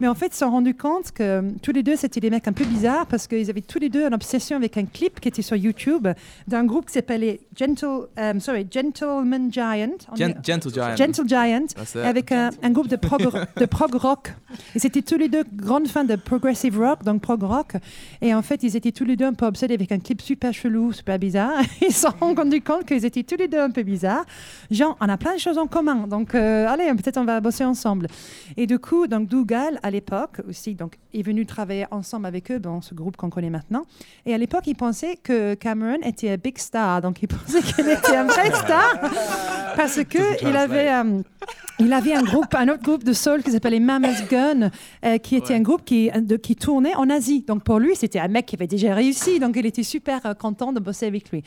Mais en fait, ils se sont rendus compte que euh, tous les deux, c'était des mecs un peu bizarres parce qu'ils avaient tous les deux une obsession avec un clip qui était sur YouTube d'un groupe qui s'appelait Gentle, um, sorry, Gentleman Giant. Gen- Gentle Giant. Gentle Giant. It. Avec un, un groupe de prog, de prog rock. Et c'était tous les deux grandes fans de progressive rock, donc prog rock. Et en fait, ils étaient tous les deux un peu obsédés avec un clip super chelou, super bizarre. Ils se sont rendus compte qu'ils étaient tous les deux un peu bizarres. Genre, on a plein de choses en commun. Donc, euh, allez, peut-être on va bosser ensemble. Et du coup, donc Dougal, à l'époque aussi, donc, est venu travailler ensemble avec eux dans ce groupe qu'on connaît maintenant. Et à l'époque, il pensait que Cameron était un big star. Donc, il pensait qu'il était un vrai star parce que il avait, euh, il avait un groupe, un autre groupe de soul qui s'appelait Mama's Gun, euh, qui était un groupe qui, de- qui tournait en Asie. Donc, pour lui, c'était un mec qui avait déjà réussi. Donc, il était super euh, content de bosser avec lui.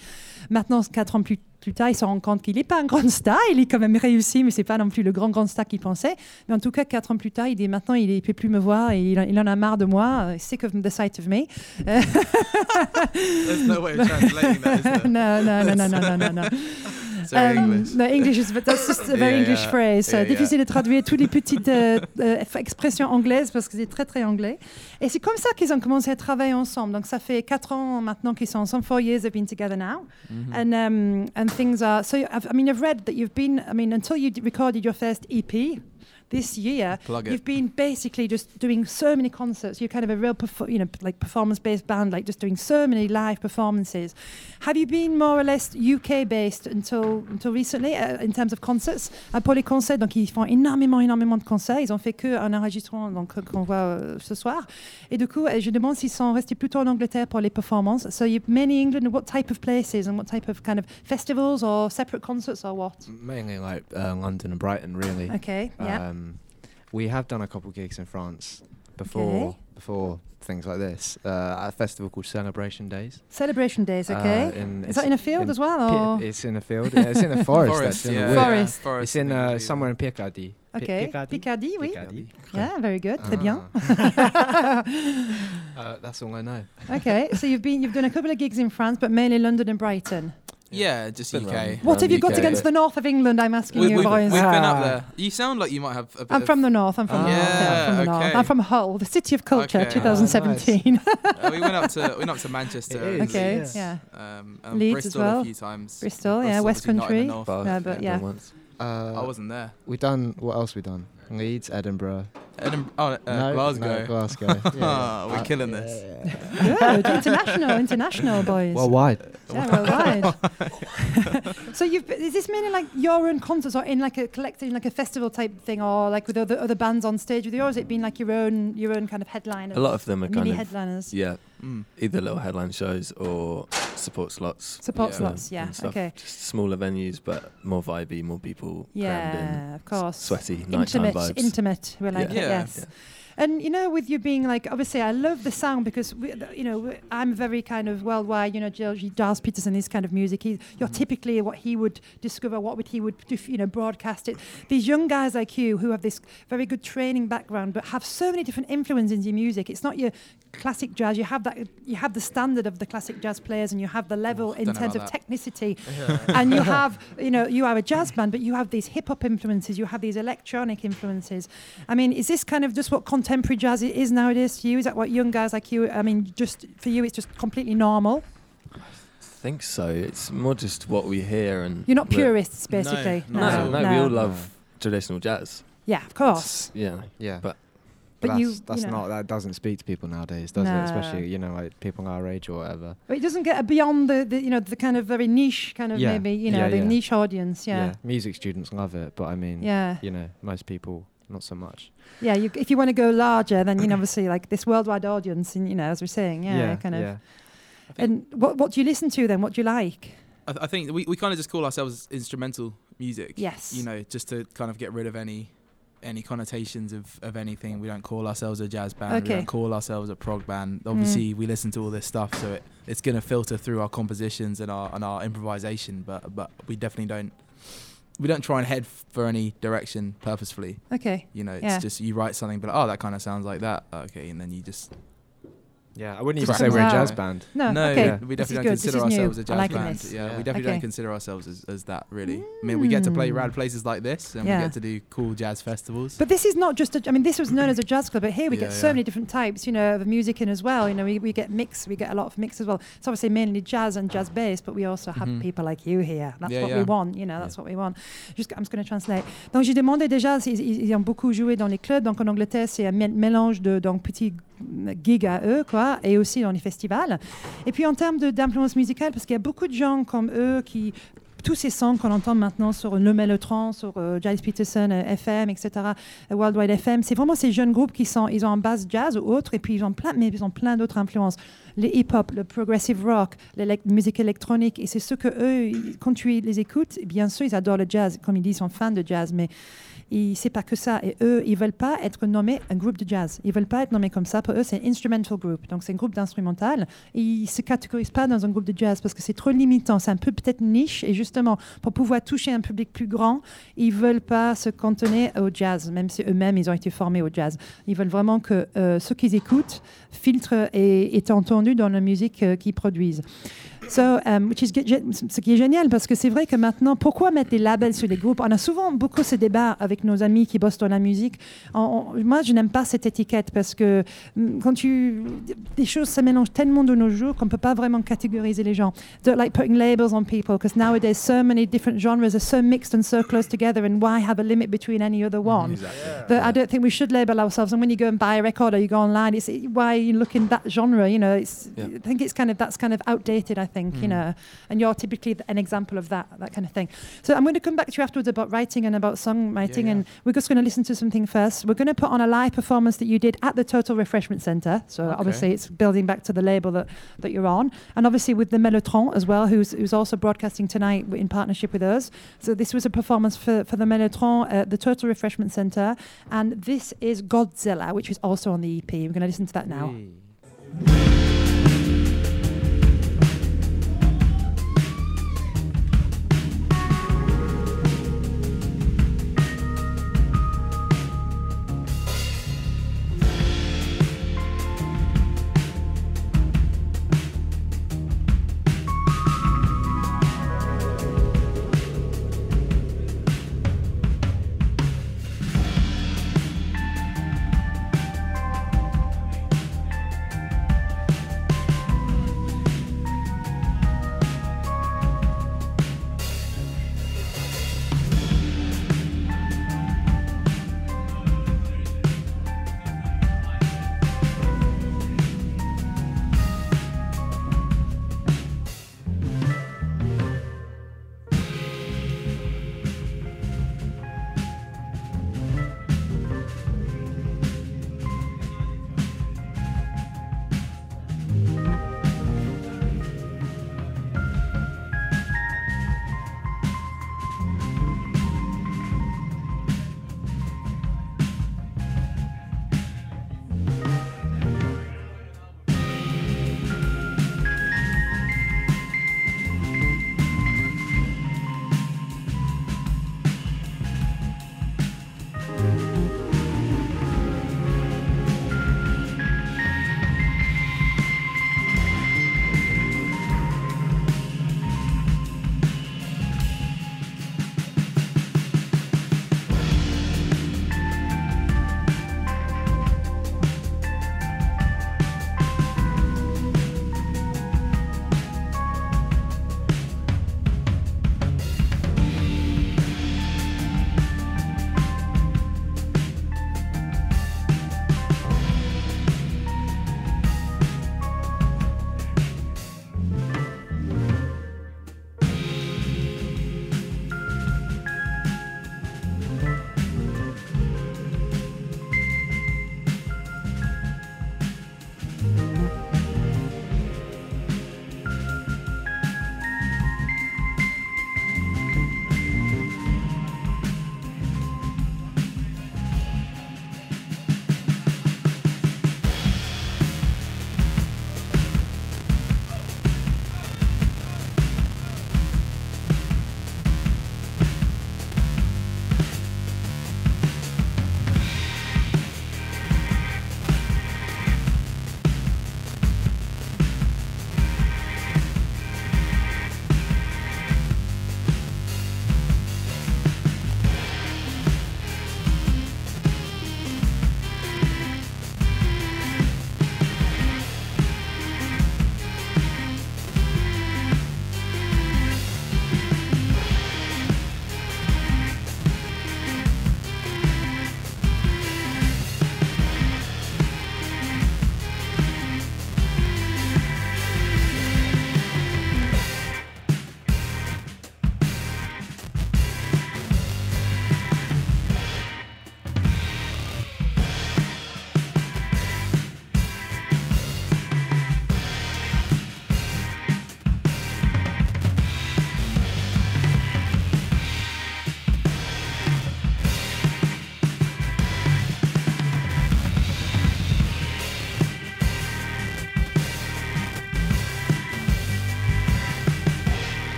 Maintenant, quatre ans plus, plus tard, il se rend compte qu'il n'est pas un grand star. Il est quand même réussi, mais c'est pas non plus le grand, grand star qu'il pensait. Mais en tout cas, quatre ans plus tard, il dit maintenant, il ne peut plus me voir et il, en- il en a marre de moi. euh, Sick of the sight of me. There's no way of translating that. Is there? non, non, non, non, non, non, non, non. Very Um, English. no, English is but that's just a very Yeah, English yeah. phrase. Yeah, Euh, difficile de traduire toutes les petites euh, euh, expressions anglaises parce que c'est très très anglais. Et c'est comme ça qu'ils ont commencé à travailler ensemble. Donc ça fait quatre ans maintenant qu'ils sont ensemble. Four years they've been together now, Mm-hmm. and um, and things are. So I've, I mean, I've read that you've been. I mean, until you recorded your first EP. This year, you've been basically just doing so many concerts. You're kind of a real, perfor- you know, like performance-based band, like just doing so many live performances. Have you been more or less UK-based until until recently uh, in terms of concerts? Ah, pour les concerts, donc ils font énormément, énormément de concerts. Ils ont fait que un enregistrement, donc euh, qu'on voit euh, ce soir. Et du coup, euh, je demande s'ils sont restés plutôt en Angleterre pour les performances. So you've mainly England. What type of places and what type of kind of festivals or separate concerts or what? Mainly like uh, London and Brighton, really. Okay, yeah. We have done a couple gigs in France before Okay. before things like this uh, at a festival called Celebration Days. Celebration days, okay. Uh, in, Is that in a field in as well, Pi- or it's in a field. yeah, it's in a forest. Forest, actually, yeah. in a yeah. Forest. Forest, It's in uh, somewhere in Picardy. Okay, Picardy. Picardie, oui. Picardy. Yeah, very good. Très bien. Ah. Uh, that's all I know. okay, so you've been you've done a couple of gigs in France, but mainly London and Brighton. Yeah, just Been UK. around. What have you UK, got against the north of England? I'm asking We, you, we've, boys. we've been Ah. up there. You sound like you might have a bit I'm of from the north. I'm from the north. Yeah, I'm from the north. okay. I'm from Hull, the city of culture, Okay. 2017. Uh, we went up to we went up to Manchester. It and is, okay, Leeds, yeah. Um, and Leeds as Bristol well. a few times. Bristol, yeah, West obviously not in the Country. north. Bath, No, but yeah. done once. Uh, I wasn't there. we done what else we done? Leeds, Edinburgh. Edinburgh, oh, uh, no, Glasgow. No, Glasgow. yeah, yeah. We're Uh, killing yeah, this. yeah, yeah. Good, international, international boys. Worldwide. yeah, worldwide. so you've is this mainly like your own concerts, or in like a collective, like a festival type thing, or like with other other bands on stage with you, or has it been like your own your own kind of headline? A lot of them are kind of headliners. yeah, Mm. either little headline shows or support slots. Support Yeah. slots, yeah. Okay. Just smaller venues, but more vibey, more people crammed in. Yeah, of course. Sweaty nighttime Intimate, vibes. intimate. We like Yeah. it. Yeah. Yes. Yeah. And you know, with you being like, obviously, I love the sound because we, you know I'm very kind of worldwide. You know, Giles Peterson, this kind of music. He, you're typically what he would discover, what would he would do, you know broadcast it. These young guys like you who have this very good training background, but have so many different influences in your music. It's not your classic jazz. You have that. You have the standard of the classic jazz players, and you have the level in terms of that. technicity. and you have, you know, you are a jazz band, but you have these hip hop influences. You have these electronic influences. I mean, is this kind of just what contemporary jazz i- is nowadays to you? Is that what young guys like you? I mean, just for you, it's just completely normal. I think so. It's more just what we hear and You're not purists, basically. No, No, No, no, we all love traditional jazz. Yeah, of course. Yeah, Yeah. But- But, But that's, you- you know. not that doesn't speak to people nowadays, does No. it? Especially you know like people our age or whatever. But it doesn't get beyond the, the, you know, the kind of very niche kind of Yeah, maybe, you know, yeah, the yeah. niche audience. Yeah. music students love it, but I mean, Yeah. you know, most people not so much. Yeah. You, if you want to go larger, then, you know, obviously like this worldwide audience, and, you know, as we're saying, yeah, kind of. yeah. And what, what do you listen to then? What do you like? I, th- I think we, we kind of just call ourselves instrumental music. Yes. You know, just to kind of get rid of any any connotations of, of anything. We don't call ourselves a jazz band. We Okay. Mm. don't call ourselves a prog band. Obviously, we listen to all this stuff, so it, it's going to filter through our compositions and our and our improvisation. But but we definitely don't we don't try and head for any direction purposefully. Okay. You know, it's Yeah. just you write something, but oh, that kind of sounds like that. Okay, and then you just Yeah, I wouldn't even say we're a jazz band. No. no, okay. yeah. we definitely don't good. Consider is new. ourselves a I jazz liking band. this. Yeah, Yeah. we definitely Okay. don't consider ourselves as, as that really. I mean, we get to play Mm. rad places like this, and Yeah. we get to do cool jazz festivals. But this is not just a, I mean, this was known as a jazz club, but here we get so yeah. many different types, you know, of music in as well. You know, we, we get mix, we get a lot of mix as well. It's obviously mainly jazz and jazz bass, but we also have Mhm. people like you here. That's Yeah, what we want, you know, that's what we want. Just, I'm just going to translate. Donc, j'ai demandé déjà, ils, ils- ils ont beaucoup joué dans les clubs. Donc, en Angleterre, c'est un mélange de donc, petits gigs à eux, quoi, et aussi dans les festivals. Et puis, en termes d'influence musicale, parce qu'il y a beaucoup de gens comme eux qui tous ces sons qu'on entend maintenant sur Le Mellotron, sur euh, Giles Peterson, euh, FM, etc., euh, Worldwide FM, c'est vraiment ces jeunes groupes qui sont, ils ont un base jazz ou autre, et puis ils ont plein, mais ils ont plein d'autres influences. Les hip-hop, le progressive rock, la musique électronique, et c'est ce que eux, quand tu les écoutes, bien sûr, ils adorent le jazz, comme ils disent, ils sont fans de jazz, mais ils- c'est pas que ça. Et eux, ils veulent pas être nommés un groupe de jazz. Ils veulent pas être nommés comme ça. Pour eux, c'est un instrumental group. Donc, c'est un groupe d'instrumental. Et Ils se catégorisent pas dans un groupe de jazz parce que c'est trop limitant. C'est un peu peut-être niche. Et justement, pour pouvoir toucher un public plus grand, ils veulent pas se cantonner au jazz, même si eux-mêmes, ils ont été formés au jazz. Ils veulent vraiment que euh, ce qu'ils écoutent filtre et est entendu dans la musique euh, qu'ils produisent. So, um, which is, ce qui est génial parce que c'est vrai que maintenant, pourquoi mettre des labels sur les groupes? On a souvent beaucoup ce débat avec nos amis qui bossent dans la musique. moi, je n'aime pas cette étiquette parce que mm, quand tu. Des choses se mélangent tellement de nos jours qu'on ne peut pas vraiment catégoriser les gens. Don't like putting labels on people because nowadays so many different genres are so mixed and so close together, and why have a limit between any other one? Exactly. I don't think we should label ourselves. And when you go and buy a record or you go online, it's why you look in that genre? You know, yeah. I think it's kind of that's kind of outdated. I think mm. you know, and you're typically an example of that that kind of thing. So I'm going to come back to you afterwards about writing and about songwriting, yeah, and we're just going to listen to something first. We're going to put on a live performance that you did at the Total Refreshment Centre. So okay. obviously it's building back to the label that that you're on, and obviously with the Mellotron as well, who's who's also broadcasting tonight in partnership with us. So this was a performance for for the Mellotron at the Total Refreshment Centre, and this is Godzilla, which is also on the EP. We're going to listen to that now.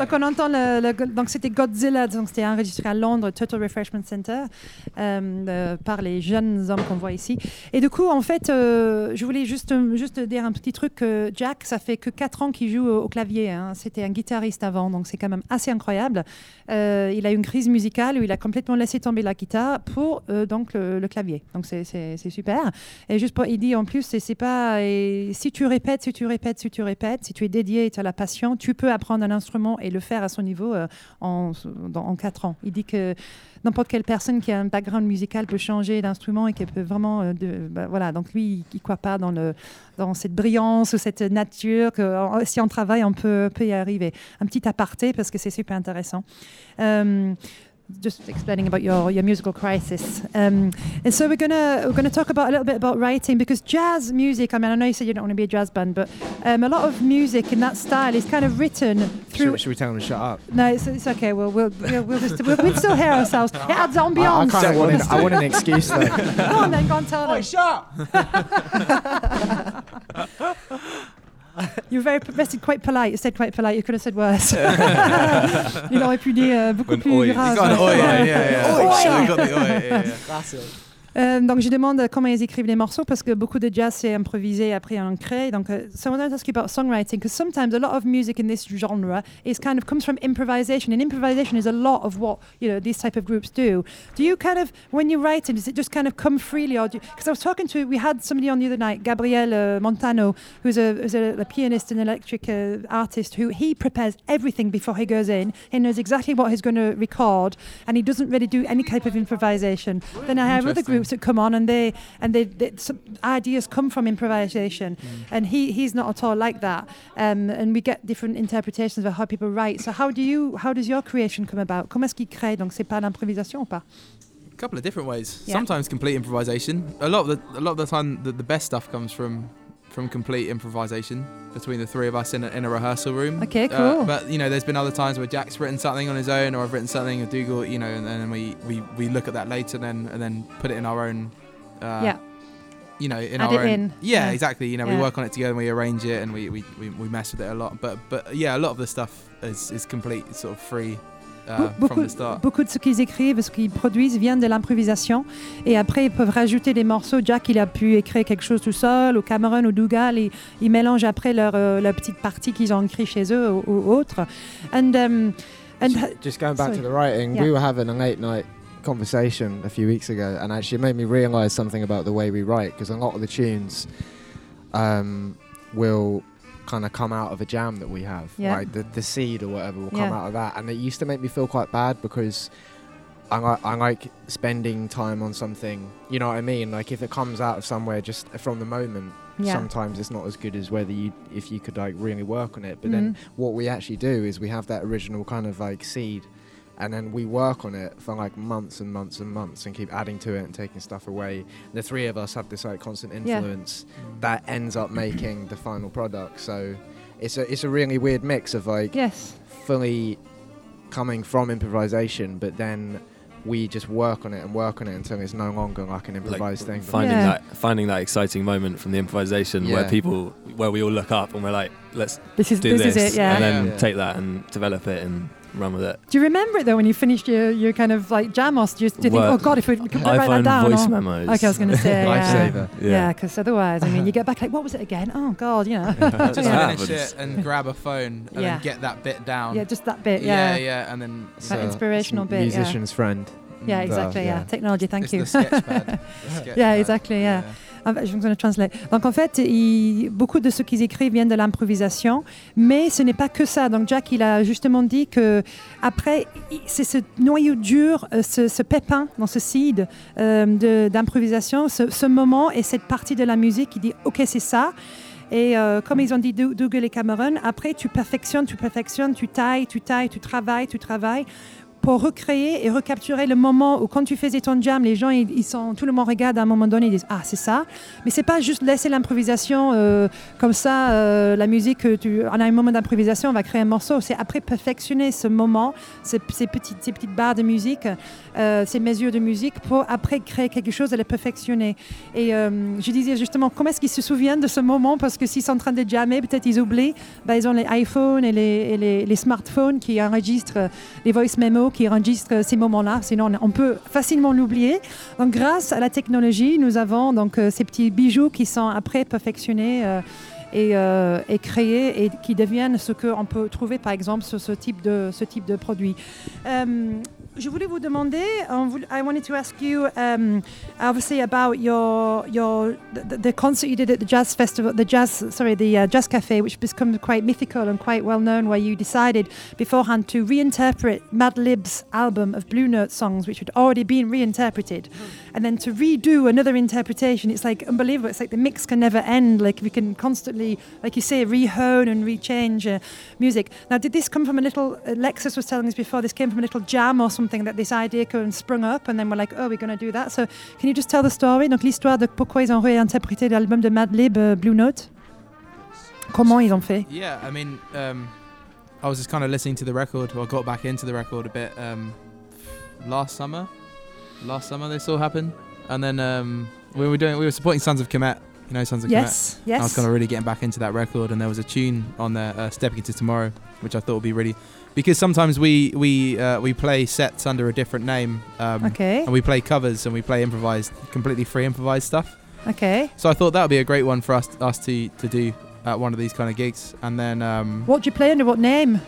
Donc on entend le, donc c'était Godzilla, donc c'était enregistré à Londres, Total Refreshment Center, par les jeunes hommes qu'on voit ici. Et du coup, en fait, euh, je voulais juste juste dire un petit truc. Jack, ça fait que 4 ans qu'il joue au, clavier. hein. C'était un guitariste avant, donc c'est quand même assez incroyable. Euh, il a eu une crise musicale où il a complètement laissé tomber la guitare pour euh, donc le, clavier. Donc c'est- super. Et juste pour, il dit en plus, c'est pas. si tu répètes, si tu répètes, si tu répètes, si tu es dédié et tu as la passion, tu peux apprendre un instrument et le faire à son niveau euh, en, dans- en 4 ans. Il dit que n'importe quelle personne qui a un background musical peut changer d'instrument et qui peut vraiment. euh, bah, voilà, donc lui, il ne croit pas dans, le, dans cette brillance ou cette nature, que euh, si on travaille, on peut, peut y arriver. Un petit aparté parce que c'est super intéressant. Um, just explaining about your, your musical crisis. Um, and so we're gonna we're gonna talk about a little bit about writing because jazz music. I mean, I know you said you don't want to be a jazz band, but um, a lot of music in that style is kind of written through. Should, should we tell him to shut up? No, it's, it's okay. We'll we'll we'll, we'll, just, we'll, we'll still hear ourselves. It adds I, I ambiance. want, an, I want an excuse though. Go on then, go on, tell them. You're very rested quite polite. You said quite polite. You could have said worse. Il aurait pu dire beaucoup An plus oi. grave. Got an oi, yeah, yeah, yeah. Oi. Should've got the oi, yeah, yeah. That's it. Euh, donc je demande comment ils écrivent les morceaux parce que beaucoup de jazz c'est improvisé après on crée. Donc uh, so I ask you about songwriting because sometimes a lot of music in this genre is kind of comes from improvisation and improvisation is a lot of what you know these type of groups do. Do you kind of when you write it does it just kind of come freely or because I was talking to we had somebody on the other night Gabriel uh, Montano who's a, who's a, a pianist and electric uh, artist who he prepares everything before he goes in. He knows exactly what he's going to record and he doesn't really do any type of improvisation. Then I have other Interesting. Groups that come on and they and they, they some ideas come from improvisation. And he he's not at all like that. Um, and we get different interpretations of how people write. So how do you how does your creation come about? Comment est-ce qu'il crée? Donc c'est pas l'improvisation ou pas? A couple of different ways. Yeah. Sometimes complete improvisation. A lot of the a lot of the time, the, the best stuff comes from from complete improvisation between the three of us in a, in a rehearsal room. Okay, Uh, cool. but you know, there's been other times where Jack's written something on his own, or I've written something, or Dougal, you know, and, then we, we we look at that later, and then and then put it in our own. Uh, yeah You know, in Add our it own. in. Yeah, Yeah. exactly. You know, Yeah. we work on it together, and we arrange it, and we, we, we, we mess with it a lot. But but yeah, a lot of the stuff is, is complete, sort of free uh, beaucoup, beaucoup de ce qu'ils écrivent, ce qu'ils produisent vient de l'improvisation. Et après, ils peuvent rajouter des morceaux. Jack, il a pu écrire quelque chose tout seul, ou Cameron, ou Dougal. Ils, ils mélangent après leur, euh, leur petite partie qu'ils ont écrit chez eux ou, ou autre. And, um, and Just going back Sorry. to the writing, Yeah. we were having a late night conversation a few weeks ago, and actually it made me realise something about the way we write because a lot of the tunes um, will kind of come out of a jam that we have, Yeah. like the, the seed or whatever will come out of that, and it used to make me feel quite bad because. I like, I like spending time on something, you know what I mean? Like if it comes out of somewhere just from the moment, yeah. sometimes it's not as good as whether you if you could like really work on it but Mhm. then what we actually do is we have that original kind of like seed and then we work on it for like months and months and months and keep adding to it and taking stuff away the three of us have this like constant Yeah. influence that ends up making the final product so it's a it's a really weird mix of like Yes. fully coming from improvisation but then we just work on it and work on it until it's no longer like an Like improvised thing finding Yeah. that finding that exciting moment from the improvisation where people where we all look up and we're like, let's This is do this, this, is it. Yeah. and then Yeah. take that and develop it and run with it. Do you remember it though when you finished your, your kind of like jamos? Do you, do you think, Well, oh God, if we could write that iPhone down? voice or- memos. Okay, I was going to say. yeah. lifesaver Yeah, because otherwise, I mean, you get back like, what was it again? Oh God, you know. Just Just yeah. happens. finish it and grab a phone and Yeah. then get that bit down. yeah, just that bit. yeah, Yeah, yeah, and then That So, inspirational it's bit, yeah. musician's friend Yeah, exactly. Yeah, yeah. technology. Thank it's you. the sketch pad. The sketch Yeah, pad. exactly, yeah. I'm going to translate. Donc en fait, beaucoup de ce qu'ils écrivent viennent de l'improvisation, mais ce n'est pas que ça. Donc Jack, il a justement dit que après, c'est ce noyau dur, euh, ce, pépin dans ce seed euh, d'improvisation, ce, moment et cette partie de la musique qui dit OK, c'est ça. Et euh, comme ils ont dit Dou- Dougal et Cameron, après tu perfectionnes, tu perfectionnes, tu tailles, tu tailles, tu travailles, tu travailles pour recréer et recapturer le moment où quand tu faisais ton jam, les gens, ils, sont, tout le monde regarde à un moment donné, ils disent ah c'est ça. Mais c'est pas juste laisser l'improvisation euh, comme ça, euh, la musique. euh, Tu, on a un moment d'improvisation, on va créer un morceau. C'est après perfectionner ce moment, ces, ces petites barres de musique, euh, ces mesures de musique pour après créer quelque chose et le perfectionner. Et euh, je disais justement, comment est-ce qu'ils se souviennent de ce moment? Parce que s'ils sont en train de jammer, peut-être ils oublient. Ben, ils ont les iPhones et les, et les- les smartphones qui enregistrent euh, les voice memos, qui enregistrent ces moments-là. Sinon, on- peut facilement l'oublier. Donc, grâce à la technologie, nous avons donc ces petits bijoux qui sont après perfectionnés. et, euh, et créés et qui deviennent ce qu'on peut trouver par exemple sur ce type de, ce type de produit. Je voulais vous demander, I wanted to ask you, um, obviously about your your the, the concert you did at the jazz festival, the jazz sorry, the uh, jazz cafe, which become quite mythical and quite well known, where you decided beforehand to reinterpret Mad Lib's album of Blue Note songs, which had already been reinterpreted, and then to redo another interpretation. It's like unbelievable. It's like the mix can never end. Like we can constantly, like you say, rehone and rechange uh, music. Now, did this come from a little? Uh, Lexus was telling us before this came from a little jam or something that this idea of sprung up, and then we're like, oh, we're going to do that. So, can you just tell the story? Donc l'histoire de pourquoi ils ont réinterprété l'album de Madlib uh, Blue Note. Comment ils ont fait? Yeah, I mean, um, I was just kind of listening to the record, or got back into the record a bit um, last summer. Last summer, this all happen, and then um, we were doing, we were supporting Sons of Kemet. You know, Sons of Yes, Kemet. I was kind of really getting back into that record, and there was a tune on there, uh, "Stepping Into Tomorrow," which I thought would be really, because sometimes we we uh, we play sets under a different name, um, Okay. and we play covers and we play improvised, completely free improvised stuff. Okay. So I thought that would be a great one for us us to to do at one of these kind of gigs, and then um, What do you play under? What name?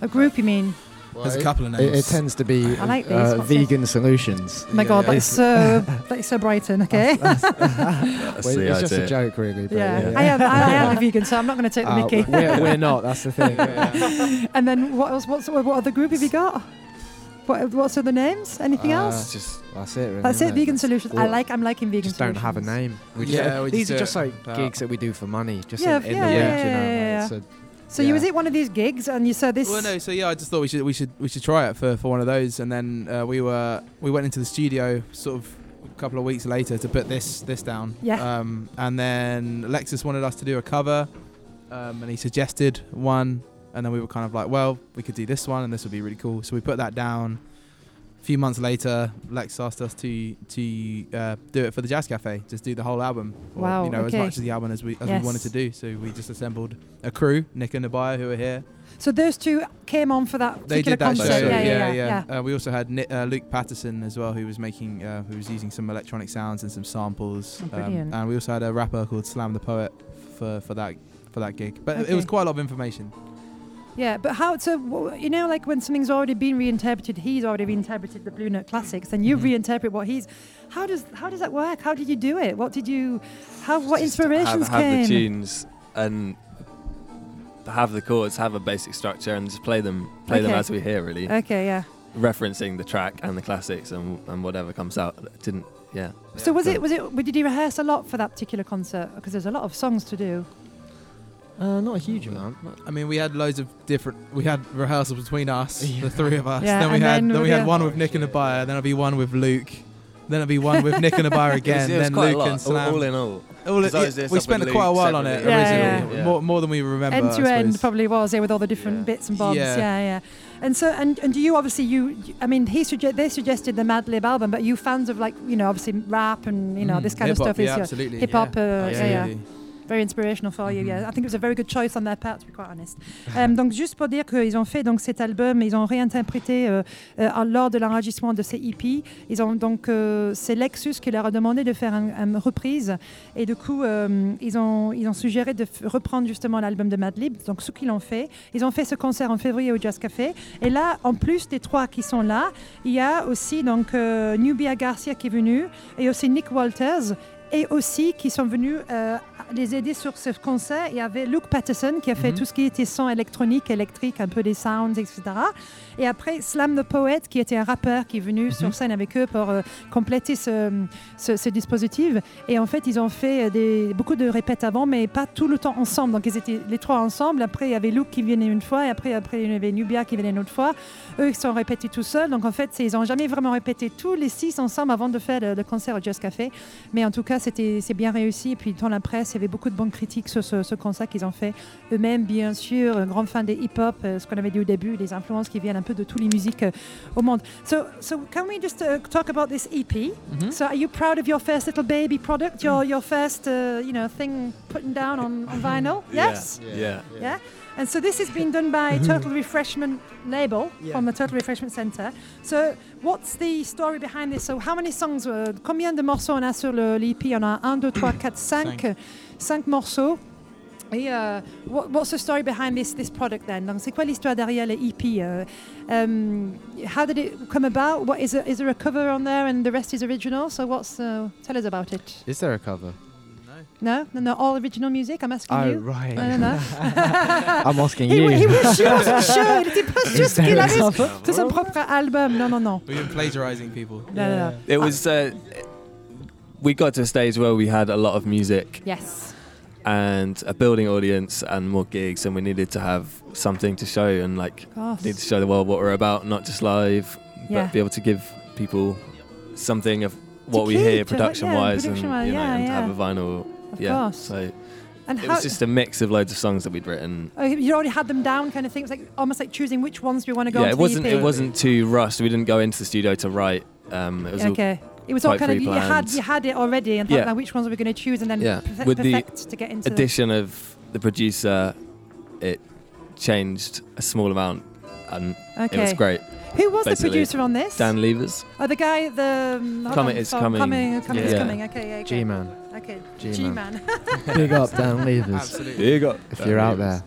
A group, you mean? There's a couple of It, it tends to be I like these. uh, What's vegan solutions. Oh my God, Yeah. that's so that's so Brighton. Okay. That's Well, the it's just a joke, really. But yeah, yeah. I am. I, I am a vegan, so I'm not going to take the Uh, Mickey. we're, we're not. That's the thing. and then what else? What's what other group have you got? What what's other names? Anything Uh, else? Just That's it. Really, That's isn't it. Vegan solutions. I like. I'm liking vegan Just don't solutions. have a name. We just, Yeah, we these just are just like gigs that we do for money, just Yeah, in, in yeah, the yeah, week, you know. yeah, like, yeah. So- So you was at one of these gigs, and you said this. Well, no. So yeah, I just thought we should we should we should try it for, for one of those, and then uh, we were we went into the studio sort of a couple of weeks later to put this this down. Yeah. Um, and then Alexis wanted us to do a cover, um, and he suggested one, and then we were kind of like, well, we could do this one, and this would be really cool. So we put that down. A few months later, Lex asked us to to uh, do it for the Jazz Cafe, just do the whole album. Or, Wow, You know, okay. as much of the album as we as Yes. we wanted to do. So we just assembled a crew, Nick and Nabaya, who are here. So those two came on for that They particular did that concert. show. yeah, yeah, yeah, yeah. Uh, we also had Ni- uh, Luke Patterson as well, who was making, uh, who was using some electronic sounds and some samples. Oh, brilliant. and we also had a rapper called Slam the Poet for for that for that gig. But it- it was quite a lot of information. Yeah, but how? So you know, like when something's already been reinterpreted, he's already reinterpreted the Blue Note classics, and you Mhm. reinterpret what he's. How does how does that work? How did you do it? What did you? How what just inspirations have, have came? the tunes and have the chords, have a basic structure, and just play them, play them as we hear. Really, Okay, yeah. referencing the track and the classics and and whatever comes out. It didn't, yeah. So was Yeah. it was it? Did you rehearse a lot for that particular concert? Because there's a lot of songs to do. Uh, not a huge amount. I mean, we had loads of different. We had rehearsals between us, Yeah. the three of us. Yeah, then we and had then then, we we had had- one with Nick and Abaya. Then it'll be one with Luke. Then it'll be one with Nick and Abaya It was- again. it was then Luke lot, and all, Slam. all in all. All Because it- we spent quite a Luke while on it. Yeah, originally, yeah. More, more than we remember. end to end probably was yeah with all the different Yeah. bits and bobs yeah. Yeah. yeah and so and and do you obviously you you- i mean he sugge- they suggested the madlib album but you fans of like you know obviously rap and you know Mm, this kind of hip-hop, stuff is yeah, absolutely. hip hop uh, yeah, yeah Absolutely. Very inspirational for you Mhm. yeah i think it was a very good choice on their part to be quite honest. Um, donc juste pour dire qu'ils ont fait donc cet album ils ont réinterprété euh, euh, lors de l'enregistrement de ces EP ils ont donc euh, c'est Lexus qui leur a demandé de faire un- une reprise. Et du coup euh, ils ont ils ont suggéré de reprendre justement l'album de Madlib donc ce qu'ils ont fait ils ont fait ce concert en février au Jazz Café. Et là en plus des trois qui sont là il y a aussi donc euh, Nubia Garcia qui est venue et aussi Nick Walters et aussi qui sont venus euh, les aider sur ce concert, il y avait Luke Patterson qui a fait Mhm. tout ce qui était son électronique, électrique, un peu des sounds, etc. Et après, Slam the Poet, qui était un rappeur qui est venu sur scène avec eux pour euh, compléter ce, ce, ce dispositif. Et en fait, ils ont fait euh, des, beaucoup de répètes avant, mais pas tout le temps ensemble. Donc, ils étaient les trois ensemble. Après, il y avait Luke qui venait une fois, et après, après il y avait Nubia qui venait une autre fois. Eux, ils sont répétés tout seuls. Donc, en fait, ils n'ont jamais vraiment répété tous les six ensemble avant de faire le, le concert au Just Café. Mais en tout cas, c'était c'est bien réussi. Et puis, dans la presse, avait beaucoup de bonnes critiques sur ce, ce concert qu'ils ont fait. Eux-mêmes, bien sûr, un grand fan des hip-hop, euh, ce qu'on avait dit au début, les influences qui viennent un peu de toutes les musiques euh, au monde. So, so can we just uh, talk about this EP? So, are you proud of your first little baby product, your your first, uh, you know, thing putting down on, on vinyl? Yes? Yeah. Yeah. And so this has been done by Total Refreshment label from the Total Refreshment Center. So what's the story behind this? So how many songs, combien de morceaux on a sur le l'EP On a 1, 2, 3, 4, 5, 5 morceaux. Et euh, what, what's the story behind this, this product then? Donc c'est quoi l'histoire derrière le EP? euh, um, how did it come about? What is, it, is there a cover on there and the rest is original? So what's, uh, tell us about it. Is there a cover? No, no, no, all original music. I'm asking Oh, you. right. I don't know. I'm asking He, you. he was sure, wasn't sure. Il était pas sûr Is ce qu'il there a avait cover? sur son propre album. Non, non, non. We've been plagiarizing people. No, no, no. It was. Uh, we got to a stage where we had a lot of music Yes. And a building audience and more gigs, and we needed to have something to show and like need to show the world what we're about, not just live, Yeah. but be able to give people something of what we keep, hear production yeah, wise and, production-wise, you know, yeah, and to have a vinyl. Of yeah. course. So And it was just a mix of loads of songs that we'd written. oh, you already had them down, kind of thing. things, like almost like choosing which ones we want to go yeah, it wasn't. It wasn't too rushed. We didn't go into the studio to write. Um, it was all- Okay. It was all kind of you had you had it already and thought Yeah. now which ones are we going to choose and then Yeah. perfe- With the perfect to get into. the- addition of the producer, it changed a small amount, and okay. it was great. Who was the producer on this? Dan Levers. Oh, the guy, the um, hold Comet is so- coming. Coming, coming is Yeah. coming. Okay, yeah, okay. G-Man. Okay, G-Man. G-man. Big up, Dan Levers. Absolutely. Big up. If you're out there.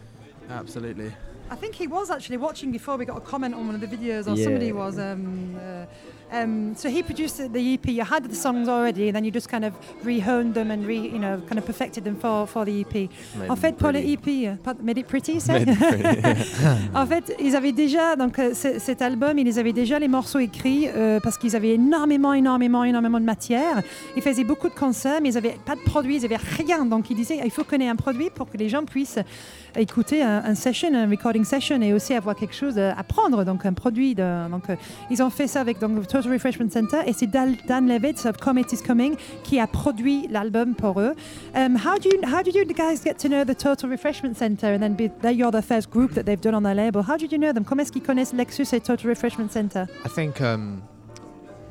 Absolutely. I think he was actually watching before we got a comment on one of the videos, or Yeah. somebody was. Um, uh, um, so he produced the EP. You had the songs already, and then you just kind of rehoned them and re, you know, kind of perfected them for, for the EP. Made en fait, pour le. EP, euh, pas- made it pretty, pretty. En fait, ils avaient déjà, donc euh, cet album, ils avaient déjà les morceaux écrits euh, parce qu'ils avaient énormément, énormément, énormément de matière. Ils faisaient beaucoup de concerts, mais ils n'avaient pas de produit, ils n'avaient rien. Donc ils disaient, il faut qu'on ait un produit pour que les gens puissent écouter un, un session, un recording session et aussi avoir quelque chose à prendre, donc un produit. De, donc euh, ils ont fait ça avec donc, le Total Refreshment Center et c'est Dan, Levitz of Comet is Coming qui a produit l'album pour eux. Um, how do you how did you guys get to know the Total Refreshment Center and then be, that you're the first group that they've done on their label? How did you know them? Comment est-ce qu'ils connaissent Lexus et Total Refreshment Center? I think um,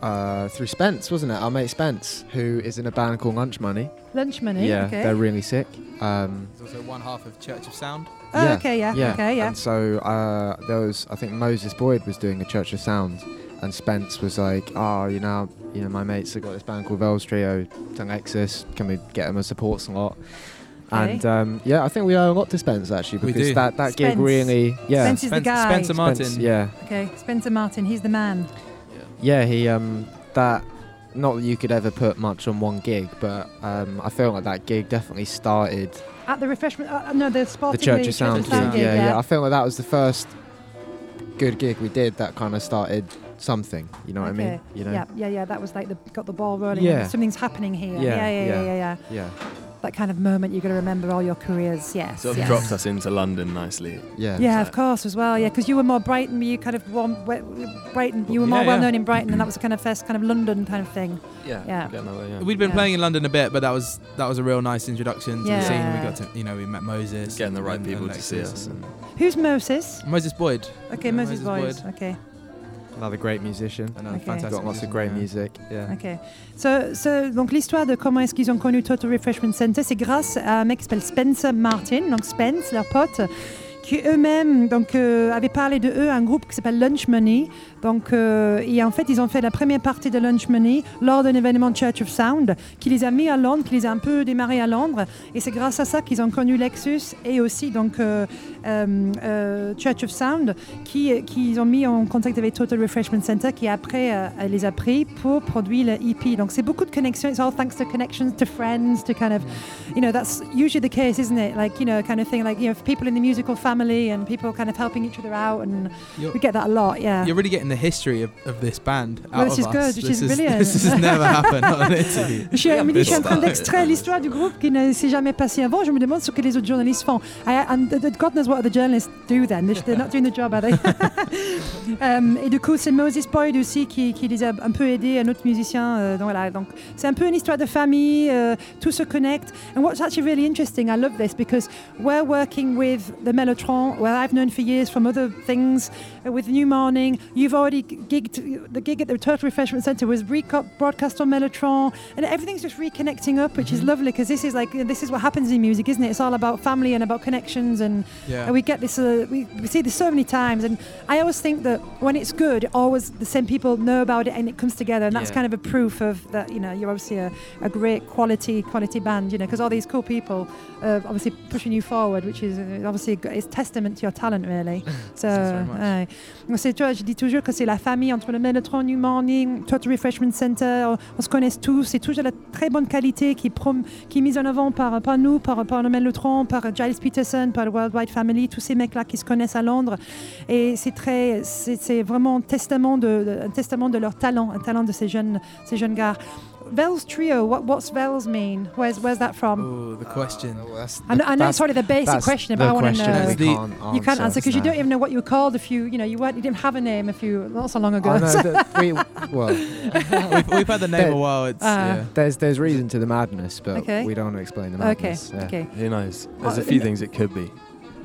uh, through Spence, wasn't it? Our mate Spence, who is in a band called Lunch Money. Lunch Money. yeah, okay. they're really sick. Um, There's also one half of Church of Sound. Oh, yeah, okay, yeah, yeah, okay, yeah. And so uh, there was, I think Moses Boyd was doing a Church of Sound, and Spence was like, "Oh, you know, you know, my mates have got this band called Vels Trio, Alexis. Can we get them a support slot?" And um, yeah, I think we owe a lot to Spence actually We because do. that, that gig Spence. really, yeah, Spence is the Spence- guy. Spencer Martin. Spence, yeah, Okay, Spencer Martin. He's the man. Yeah, he um that not that you could ever put much on one gig, but um, I feel like that gig definitely started At the refreshment, uh, no, the the Church League, of Sound Church of Sound Yeah, gig, yeah, I feel like that was the first good gig we did that kind of started something. You know what I mean? You know? Yeah, yeah, yeah. That was like the got the ball rolling. Yeah. something's happening here. Yeah, yeah, yeah, yeah, yeah. yeah. yeah. Yeah, That kind of moment you're going to remember all your careers. Yes. Sort of yes. dropped us into London nicely. yeah. Yeah, So- of course, as well. Yeah, because you were more Brighton. You kind of warm, we- Brighton. You were more Yeah, well yeah. known in Brighton, and that was the kind of first kind of London kind of thing. Yeah. Yeah. get another, yeah. We'd been Yeah. playing in London a bit, but that was that was a real nice introduction to Yeah. the scene. We got to, you know, we met Moses. Getting the right and- people and to see us. and- Who's Moses? Moses Boyd. Okay, Yeah, Moses, Moses Boys. Okay, Another great musician. Another Okay. fantastic Got lots of great yeah. music. Yeah. ok. So, so, donc l'histoire de comment est-ce qu'ils ont connu Total Refreshment Center, c'est grâce à un mec qui s'appelle Spencer Martin, donc Spence, leur pote, qui eux-mêmes donc euh, avaient parlé de eux à un groupe qui s'appelle Lunch Money. Donc, euh, et en fait, ils ont fait la première partie de Lunch Money lors d'un événement Church of Sound qui les a mis à Londres, qui les a un peu démarrés à Londres. Et c'est grâce à ça qu'ils ont connu Lexus et aussi donc euh, euh, euh, Church of Sound qui, qui ont mis en contact avec Total Refreshment Center qui après euh, les a pris pour produire le EP. Donc c'est beaucoup de connexions. It's all thanks to connections, to friends, to kind of, you know, that's usually the case, isn't it? Like, you know, kind of thing, like, you know, people in the musical family and people kind of helping each other out. And You're- we get that a lot, yeah. You're really getting the history of, of this band out of us. this is. This has never happened on interview. Je suis, Amélie, je suis en train d'extraire l'histoire du groupe qui ne s'est jamais passé avant. Je me demande ce que les autres journalistes font. I, and God knows what the journalists do then. They're- They're not doing the job, are they? Um, et du coup, c'est Moses Boyd aussi qui, qui les a un peu aidés, un autre musicien. euh, donc voilà, donc c'est un peu une histoire de famille. euh, tout se connecte. And what's actually really interesting, I love this because we're working with the Mellotron, where I've known for years from other things, uh, with New Morning. You've The gig at the Turtle Refreshment Centre was broadcast on Mellotron, and everything's just reconnecting up, which is lovely because this is like this is what happens in music, isn't it? It's all about family and about connections, and Yeah. and we get this. Uh, we, we see this so many times, and I always think that when it's good, always the same people know about it, and it comes together, and that's Yeah. kind of a proof of that. You know, you're obviously a, a great quality quality band. You know, because all these cool people, uh, obviously pushing you forward, which is uh, obviously it's testament to your talent, really. So, Thanks very much. ouais. Donc, c'est, tu vois, je dis toujours que c'est la famille entre le Mellotron, New Morning, Total Refreshment Center. On, se connaît tous. C'est toujours la très bonne qualité qui, est mise en avant par, par nous, par, le Mellotron, par Giles Peterson, par Worldwide Family, tous ces mecs-là qui se connaissent à Londres. Et c'est, vraiment un testament de, de- un testament de leur talent, un talent de ces jeunes, ces jeunes gars. Vels Trio, what, what's Vels mean? Where's, where's that from? Oh, the question. Uh, well, that's I know, I know that's- it's sort the basic question, the but I want to know. The- can't You can't answer because you don't even know what you were called If few, you know, you weren't, you didn't have a name a few, not so long ago. I know that we, well, we've, we've had the name a while. It's, Ah. yeah. there's there's reason to the madness, but Okay. we don't want to explain the okay, madness. yeah. okay. Who knows? There's Uh, a few in- things it could be.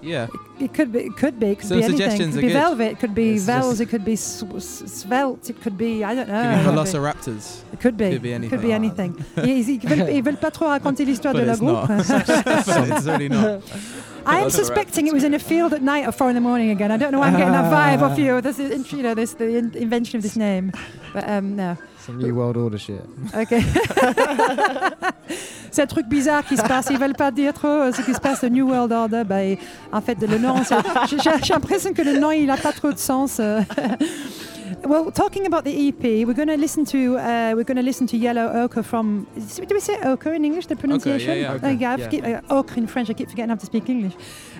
Yeah. It could be, it could be, it could Some be anything. It could be velvet, it could be It's vels, it could be s- svelte, it could be, I don't know. Could be It could be- Velociraptors. It could be. Could be Could be anything. anything. ils, ils veulent, ils veulent pas trop raconter l'histoire de leur groupe. it's really not. I am suspecting it was in a field at night or four in the morning again. I don't know why I'm getting that vibe off you. This is, you know, this the in- invention of this name. But um, no. Some new world order shit. Ok. c'est un truc bizarre qui se passe. Ils veulent pas dire trop euh, ce qui se passe. Le New World Order, bah, et en fait, le nom, c'est- j'ai l'impression que le nom, il a pas trop de sens. euh. Well, talking about the EP, we're going to listen to uh, we're going to listen to Yellow Ochre from. Do we say ochre in English? The pronunciation? yeah, There you go. I yeah. forget, uh, ochre in French. I keep forgetting how to speak English.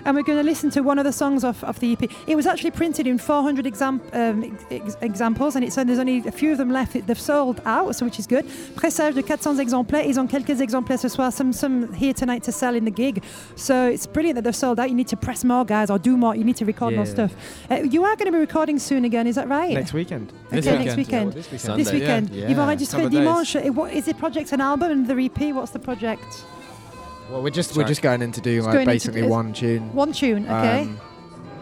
And we're going to listen to one of the songs of, of the EP. It was actually printed in 400 exam- um, ex- examples, and it's there's only a few of them left. They've sold out, so which is good. Pressage de 400 exemplaires. Ils ont quelques exemplaires ce soir. Some some here tonight to sell in the gig. So it's brilliant that they've sold out. You need to press more, guys, or do more. You need to record more stuff. Uh, you are going to be recording soon again, is that right? Next weekend. This Okay, weekend. next weekend. this weekend. Sunday. This weekend. Yeah. Ils vont Yeah. enregistrer Couple of dimanche. What- Is the project an album and the EP? What's the project? Well, we're just Sorry. we're just going in to do like basically is- one tune. One tune, okay. Um,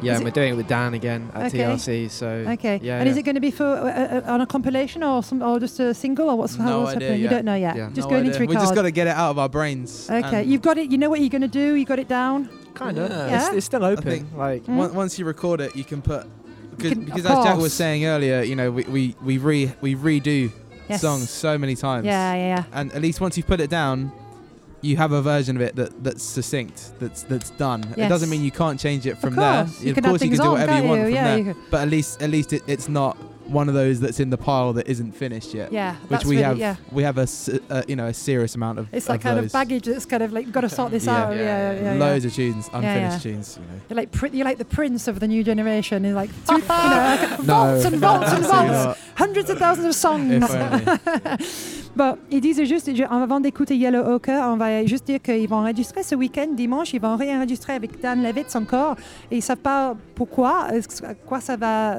yeah, Is and we're doing it with Dan again at Okay. TLC. So okay. yeah, and is it going to be for uh, uh, on a compilation or some or just a single or what's, how, No what's idea happening? You don't know yet. Yeah. Just No going idea. into record. We just got to get it out of our brains. okay, you've got it. You know what you're going to do. You got it down. kind of. Yeah. Yeah. It's, it's still open. like Mm. on- once you record it, you can put because, can- because of as Jack was saying earlier, you know, we we we re we redo Yes. songs so many times. Yeah, yeah, yeah. And at least once you've put it down, you have a version of it that, that's succinct, that's that's done. It doesn't mean you can't change it from of there. you of can course you things can do on, whatever you want you? from yeah, there. But at least at least it, it's not one of those that's in the pile that isn't finished yet. yeah. Which that's we really, have, yeah. we have a, s- uh, you know a serious amount of. It's like of kind those. of baggage that's kind of like got to sort this Yeah. out. Yeah, yeah, yeah. yeah. Loads of tunes, yeah. unfinished tunes. You know. You're like pri- you're like the prince of the new generation. You're like, two, you know, like No, vaults and vaults and vaults, hundreds of thousands of songs. Bon, ils disent juste, avant d'écouter Yellow Ochre, on va juste dire qu'ils vont enregistrer ce week-end, dimanche, ils vont réenregistrer avec Dan Levitz encore. Et ils ne savent pas pourquoi, quoi ça va,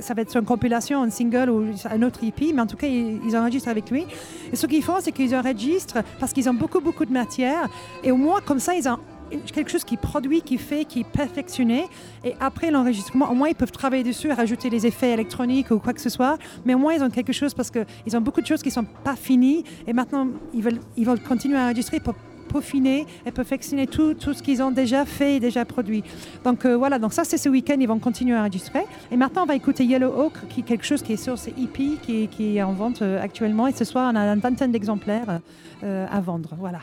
ça va être une compilation, un single ou un autre EP, mais en tout cas, ils, ils enregistrent avec lui. Et ce qu'ils font, c'est qu'ils enregistrent parce qu'ils ont beaucoup, beaucoup de matière. Et au moins, comme ça, ils ont quelque chose qui produit, qui fait, qui est perfectionné. Et après l'enregistrement, au moins, ils peuvent travailler dessus, rajouter les effets électroniques ou quoi que ce soit. Mais au moins, ils ont quelque chose parce qu'ils ont beaucoup de choses qui ne sont pas finies. Et maintenant, ils veulent, ils veulent continuer à enregistrer pour peaufiner et perfectionner tout, tout ce qu'ils ont déjà fait et déjà produit. Donc euh, voilà, donc ça c'est ce week-end, ils vont continuer à enregistrer. Et maintenant on va écouter Yellow Oak, qui est quelque chose qui est sur ces EP, qui, qui est en vente euh, actuellement. Et ce soir on a une vingtaine d'exemplaires euh, à vendre. Voilà.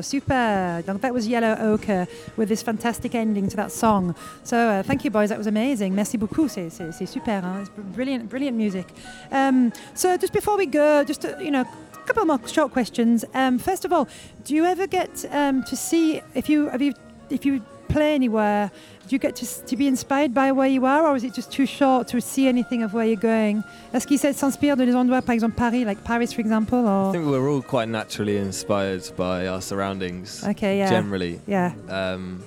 Super. That was Yellow Ochre with this fantastic ending to that song. So uh, thank you, boys. That was amazing. Merci beaucoup. C'est, c'est, super. Hein? It's brilliant, brilliant music. Um, so just before we go, just to, you know, a couple more short questions. Um, first of all, do you ever get um, to see if you have you if you play anywhere? Do you get to, to be inspired by where you are, or is it just too short to see anything of where you're going? Est-ce qu'il s'inspire de des endroits, par exemple Paris, like Paris, for example? Or? I think we're all quite naturally inspired by our surroundings. Okay, yeah. Generally. Yeah. Um,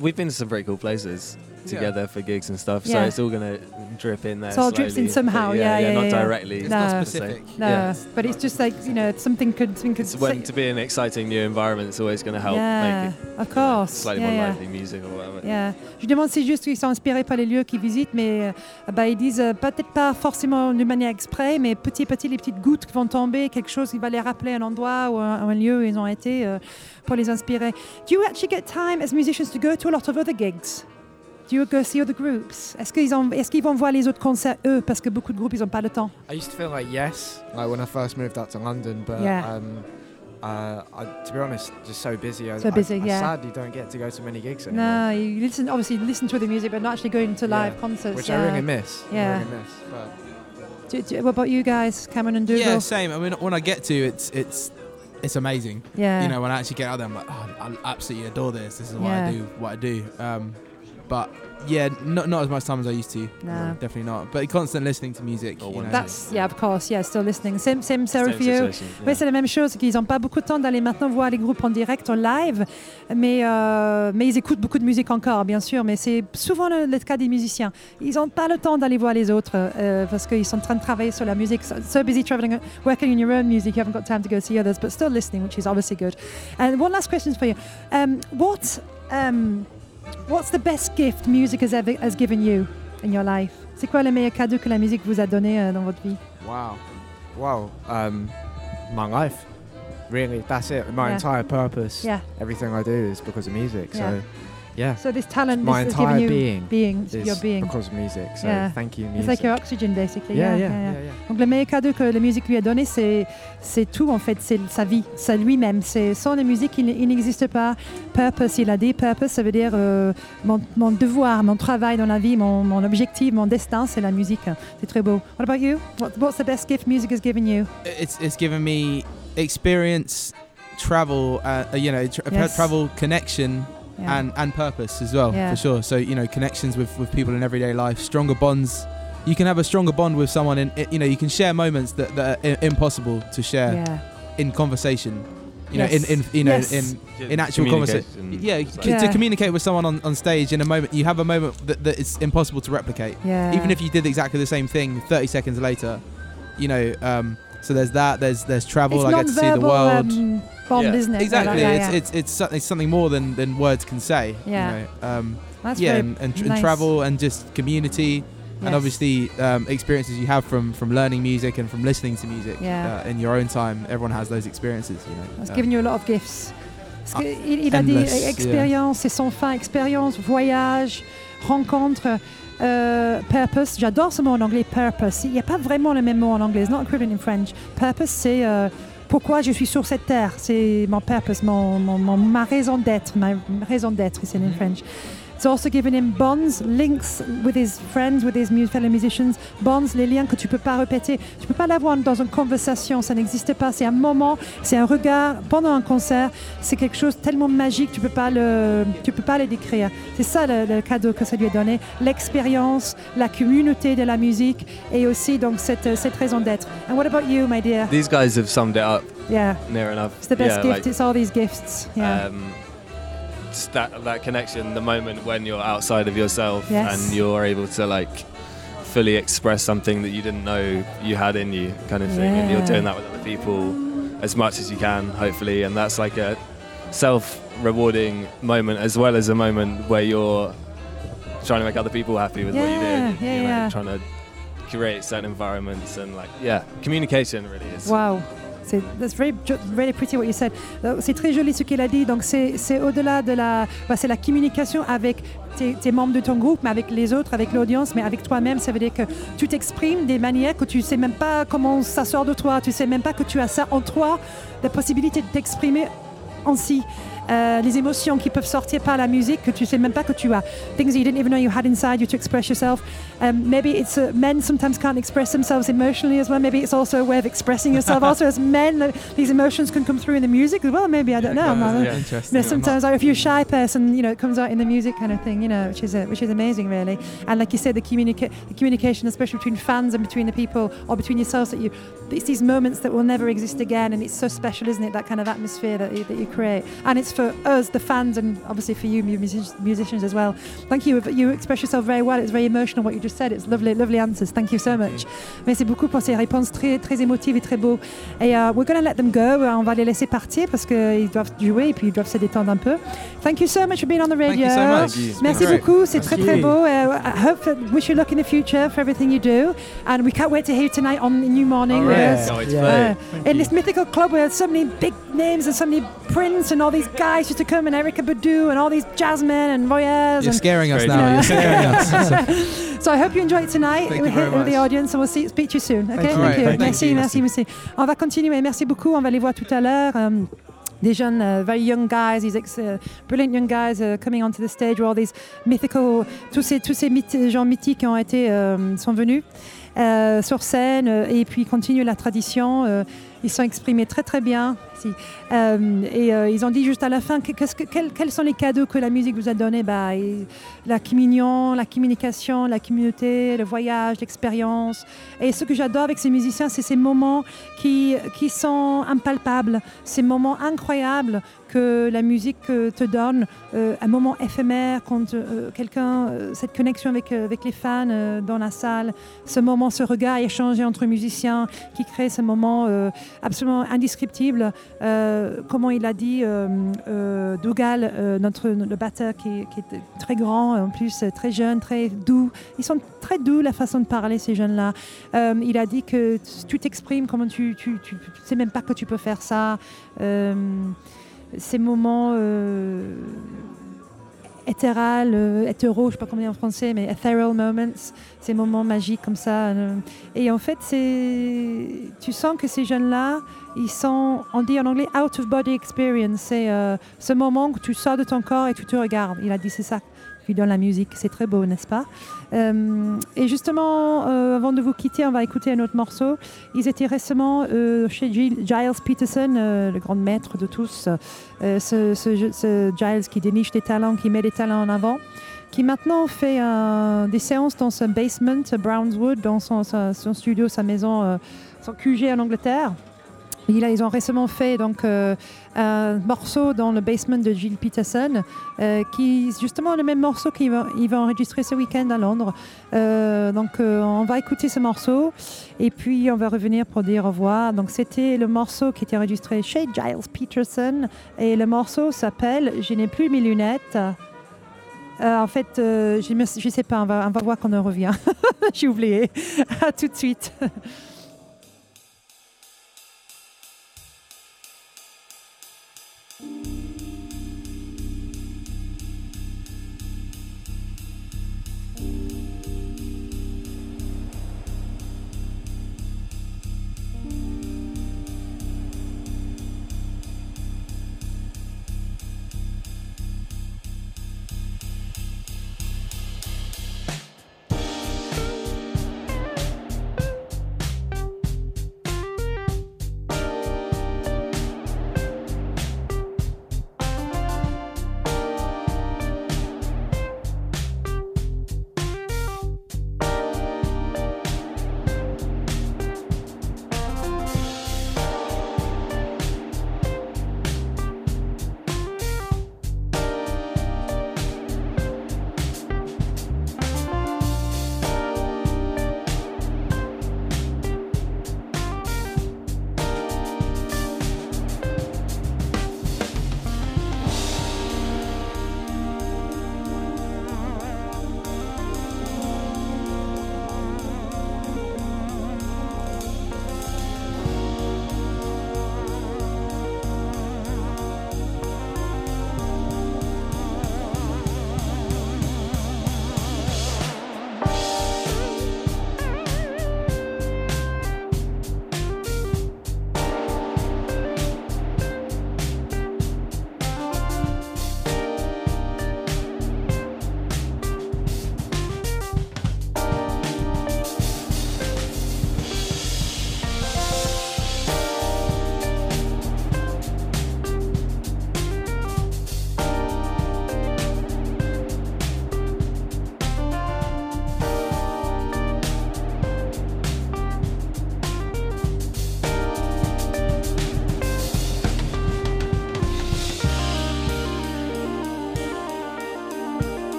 we've been to some very cool places together for gigs and stuff, so Yeah. it's all gonna drip in there. So it all drips in slowly, somehow, but yeah, yeah, not yeah. directly. It's not specific. se. No, Yeah. but it's just like you know something could something could. It's when to be an exciting new environment, it's always going to help yeah, make it of course. slightly yeah, more yeah. lively music or whatever. Yeah. Je demande si juste qu'ils sont inspirés par les lieux qu'ils visitent, mais euh, bah, ils disent euh, peut-être pas forcément de manière exprès, mais petit à petit les petites gouttes qui vont tomber, quelque chose qui va les rappeler un endroit ou un, un lieu où ils ont été euh, pour les inspirer. Do you actually get time as musicians to go to a lot of other gigs? Do you go see other groups? Est-ce qu'ils ont- est-ce qu'ils vont voir les autres concerts eux parce que beaucoup de groupes ils n'ont pas le temps? I used to feel like yes, like when I first moved out to London, but Yeah. um, uh, I, to be honest, just so busy. I, So busy, I, I yeah. sadly don't get to go to many gigs anymore, No, you listen obviously listen to the music, but not actually going to live Yeah. concerts. which yeah. I really miss. I Yeah. really miss. But Do- do- what about you guys, Cameron and Dougal? Yeah, same. I mean, when I get to it's it's it's amazing. Yeah. You know, when I actually get out there, I'm like, oh, I absolutely adore this. This is why Yeah. I do what I do. Um, but yeah, not not as much time as I used to. No. definitely not. But constant listening to music. Or you know. That's yeah, of course, yeah, still listening. Same, same, Same for you. yeah. c'est la même chose, qu'ils n'ont pas beaucoup de temps d'aller maintenant voir les groupes en direct, en live, mais, euh, mais ils écoutent beaucoup de musique encore, bien sûr, mais c'est souvent le, le cas des musiciens. Ils n'ont pas le temps d'aller voir les autres euh, parce qu'ils sont en train de travailler sur la musique. So, so busy traveling, working on your own music, you haven't got time to go see others, but still listening, which is obviously good. And one last question for you. Um, what, um, what's the best gift music has, ever, has given you in your life? C'est quoi le meilleur cadeau que la musique vous a donné euh, dans votre vie? wow, wow, um, my life. Really, that's it. My Yeah. entire purpose. Yeah. Everything I do is because of music. Yeah. So, yeah. So this talent My this has given entire you being being, is your being. because of music. So Yeah. thank you, It's music. like your oxygen, basically. yeah, Yeah, yeah, yeah, yeah, yeah. yeah. Donc le meilleur cadeau que la musique lui a donné, c'est c'est tout en fait, c'est sa vie, c'est lui-même. C'est sans la musique, il, il n'existe pas. Purpose, il a dit purpose, ça veut dire euh, mon, mon devoir, mon travail dans la vie, mon, mon objectif, mon destin, c'est la musique. C'est très beau. What about you? What, what's the best gift music has given you? it's it's given me experience, travel, uh, uh, you know, tra- Yes. travel connection. Yeah. And, and purpose as well, Yeah. for sure. So you know, connections with, with people in everyday life, stronger bonds. You can have a stronger bond with someone, in you know, you can share moments that, that are i- impossible to share yeah. in conversation. You know, Yes. in, in you know, Yes. in in actual conversation. Yeah, like- Yeah. to communicate with someone on, on stage in a moment, you have a moment that, that is impossible to replicate. Yeah. Even if you did exactly the same thing 30 seconds later, you know. Um, so there's that. There's there's travel. it's I get to see the world. um, bond, Yeah. isn't it? exactly. Yeah, it's, yeah. it's it's something something more than, than words can say. Yeah. You know? um, That's yeah, very and, and, tr- nice. and travel and just community. And obviously, um, experiences you have from, from learning music and from listening to music Yeah. uh, in your own time. Everyone has those experiences, you know. It's Um, given you a lot of gifts. Parce que Ah, il, il a dit endless, yeah. expérience, c'est sans fin. Expérience, voyage, rencontre, euh, purpose. J'adore ce mot en anglais, purpose. Il n'y a pas vraiment le même mot en anglais. It's not equivalent in French. Purpose, c'est euh, pourquoi je suis sur cette terre. C'est mon purpose, mon, mon- mon- ma raison d'être. Ma raison d'être, c'est in French. It's also given him bonds, links with his friends, with his fellow musicians. Bonds, les liens que tu peux pas répéter. Tu peux pas l'avoir dans une conversation, ça n'existe pas. C'est un moment, c'est un regard pendant un concert. C'est quelque chose tellement magique, tu peux pas le, tu peux pas le décrire. C'est ça le, le cadeau que ça lui a donné, l'expérience, la communauté de la musique et aussi donc cette, cette raison d'être. And what about you, my dear? These guys have summed it up Yeah, near enough. it's the best yeah, gift. like, it's all these gifts. Yeah. um, that that connection, the moment when you're outside of yourself Yes. and you're able to like fully express something that you didn't know you had in you, kind of thing, and you're doing that with other people as much as you can, hopefully, and that's like a self-rewarding moment as well as a moment where you're trying to make other people happy with what you Yeah, do. yeah, you know, yeah. Trying to create certain environments and like yeah, communication really is Wow. C'est that's very, ju- very pretty what you said. C'est très joli ce qu'il a dit. Donc c'est au-delà de la, bah, c'est la communication avec tes, membres de ton groupe, mais avec les autres, avec l'audience, mais avec toi-même. Ça veut dire que tu t'exprimes des manières que tu sais même pas comment ça sort de toi. Tu sais même pas que tu as ça en toi, la possibilité de t'exprimer ainsi. Euh, les émotions qui peuvent sortir par la musique que tu sais même pas que tu as. Things you didn't even know you had inside you to express yourself. Um, maybe it's uh, men sometimes can't express themselves emotionally as well. Maybe it's also a way of expressing yourself. also, as men, uh, these emotions can come through in the music as well. Maybe I don't know. I'm not- you know, sometimes like, if you're a shy person, you know, it comes out in the music kind of thing, you know, which is uh, which is amazing, really. And like you said, the, communica- the communication, especially between fans and between the people or between yourselves, that you, it's these moments that will never exist again, and it's so special, isn't it? That kind of atmosphere that you, that you create, and it's for us, the fans, and obviously for you, music- musicians as well. Thank you. You express yourself very well. It's very emotional what you just said. It's lovely, lovely answers. Thank you so much. Merci beaucoup pour ces réponses très, très émotives et très beaux. Et uh, we're going to let them go. Uh, On va les laisser partir parce qu'ils doivent jouer et puis ils doivent se détendre un peu. Thank you so much for being on the Thank radio. you so much. Merci Great. beaucoup. C'est très, très you. beau. Uh, I hope that, wish you luck in the future for everything you do. And we can't wait to hear you tonight on the New Morning. All with right. us. Can't to Uh, play. in this mythical club where so many big names and so many Prince and all these guys used to come and Erica Badu and all these jazzmen and voyeurs. You're and scaring us Great. now. Yeah. You're scaring us. So I hope you enjoy it tonight Thank you the audience and we'll see, speak to you soon. Okay, you. Thank merci, you. merci, merci. On va continuer. Merci beaucoup. On va les voir tout à l'heure. Um, des jeunes, uh, very young guys, these ex, uh, brilliant young guys uh, coming onto the stage, all these mythical, tous ces, tous ces gens mythiques ont été, euh, sont venus euh, sur scène et puis continuent la tradition. Ils sont exprimés très très bien. Euh, et euh, ils ont dit juste à la fin quels, sont les cadeaux que la musique vous a donnés? Bah, et La communion, la communication, la communauté, le voyage, l'expérience. Et ce que j'adore avec ces musiciens, c'est ces moments qui, qui sont impalpables, ces moments incroyables que la musique euh, te donne, un moment éphémère quand quelqu'un, cette connexion avec, avec les fans dans la salle, ce moment, ce regard échangé entre musiciens qui crée ce moment absolument indescriptible. Euh, comment il a dit, euh, euh, Dougal, notre, le batteur qui, est très grand, en plus très jeune, très doux. Ils sont très doux la façon de parler, ces jeunes-là. Il a dit que tu t'exprimes, comment tu, tu, tu, tu sais même pas que tu peux faire ça. Ces moments éthéral, euh, hétéro, je sais pas comment dire en français, mais ethereal moments, ces moments magiques comme ça. euh. et en fait, tu sens que ces jeunes-là, ils sont, on dit en anglais, out of body experience. C'est euh, ce moment où tu sors de ton corps et tu te regardes. Il a dit c'est ça qui donne la musique. C'est très beau, n'est-ce pas? Euh, Et justement, euh, avant de vous quitter, on va écouter un autre morceau. Ils étaient récemment euh, chez Giles Peterson, le grand maître de tous. Ce, Giles qui déniche des talents, qui met des talents en avant qui maintenant fait des séances dans son basement Brownswood, dans son, studio, sa maison, son QG en Angleterre. Ils ont récemment fait donc, euh, un morceau dans le basement de Jill Peterson, euh, qui est justement le même morceau qu'il va, enregistrer ce week-end à Londres. Euh, donc on va écouter ce morceau et puis on va revenir pour dire au revoir. Donc c'était le morceau qui était enregistré chez Giles Peterson et le morceau s'appelle Je n'ai plus mes lunettes. En fait, je ne sais pas, on va, on va voir quand on revient. J'ai oublié. à tout de suite.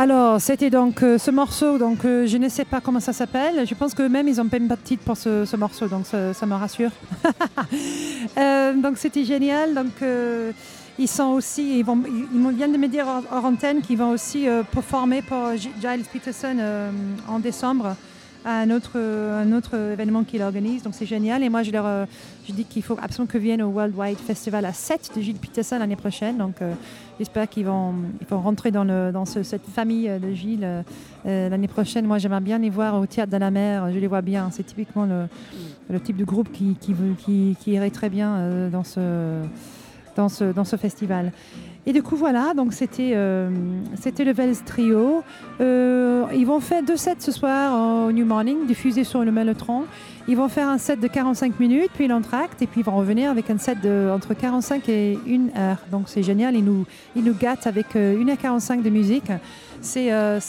Alors, c'était donc euh, ce morceau, donc euh, je ne sais pas comment ça s'appelle. Je pense que même ils ont pas de titre pour ce, ce morceau, donc ça, me rassure. Euh, donc c'était génial. Donc ils sont aussi, ils, vont, ils, viennent de me dire hors, antenne qu'ils vont aussi performer pour Giles Peterson en décembre à un autre, un autre événement qu'il organise. Donc c'est génial. Et moi, je leur euh, je dis qu'il faut absolument que viennent au Worldwide Festival à 7 de Gilles Peterson l'année prochaine. Donc euh, j'espère qu'ils vont, ils vont rentrer dans, le, dans ce- cette famille euh, de Gilles l'année prochaine. Moi, j'aimerais bien les voir au Théâtre de la Mer. Je les vois bien. C'est typiquement le, le type de groupe qui, qui, qui, qui irait très bien dans, ce, dans, ce, dans ce festival. Et du coup, voilà, donc c'était euh, c'était le Vels Trio. Euh, ils vont faire deux sets ce soir au New Morning, diffusés sur le Mellotron. Ils vont faire un set de 45 minutes, puis l'entracte, et puis ils vont revenir avec un set de entre 45 et 1 heure. Donc c'est génial, ils nous, ils nous gâtent avec euh, 1h45 de musique. C'est euh,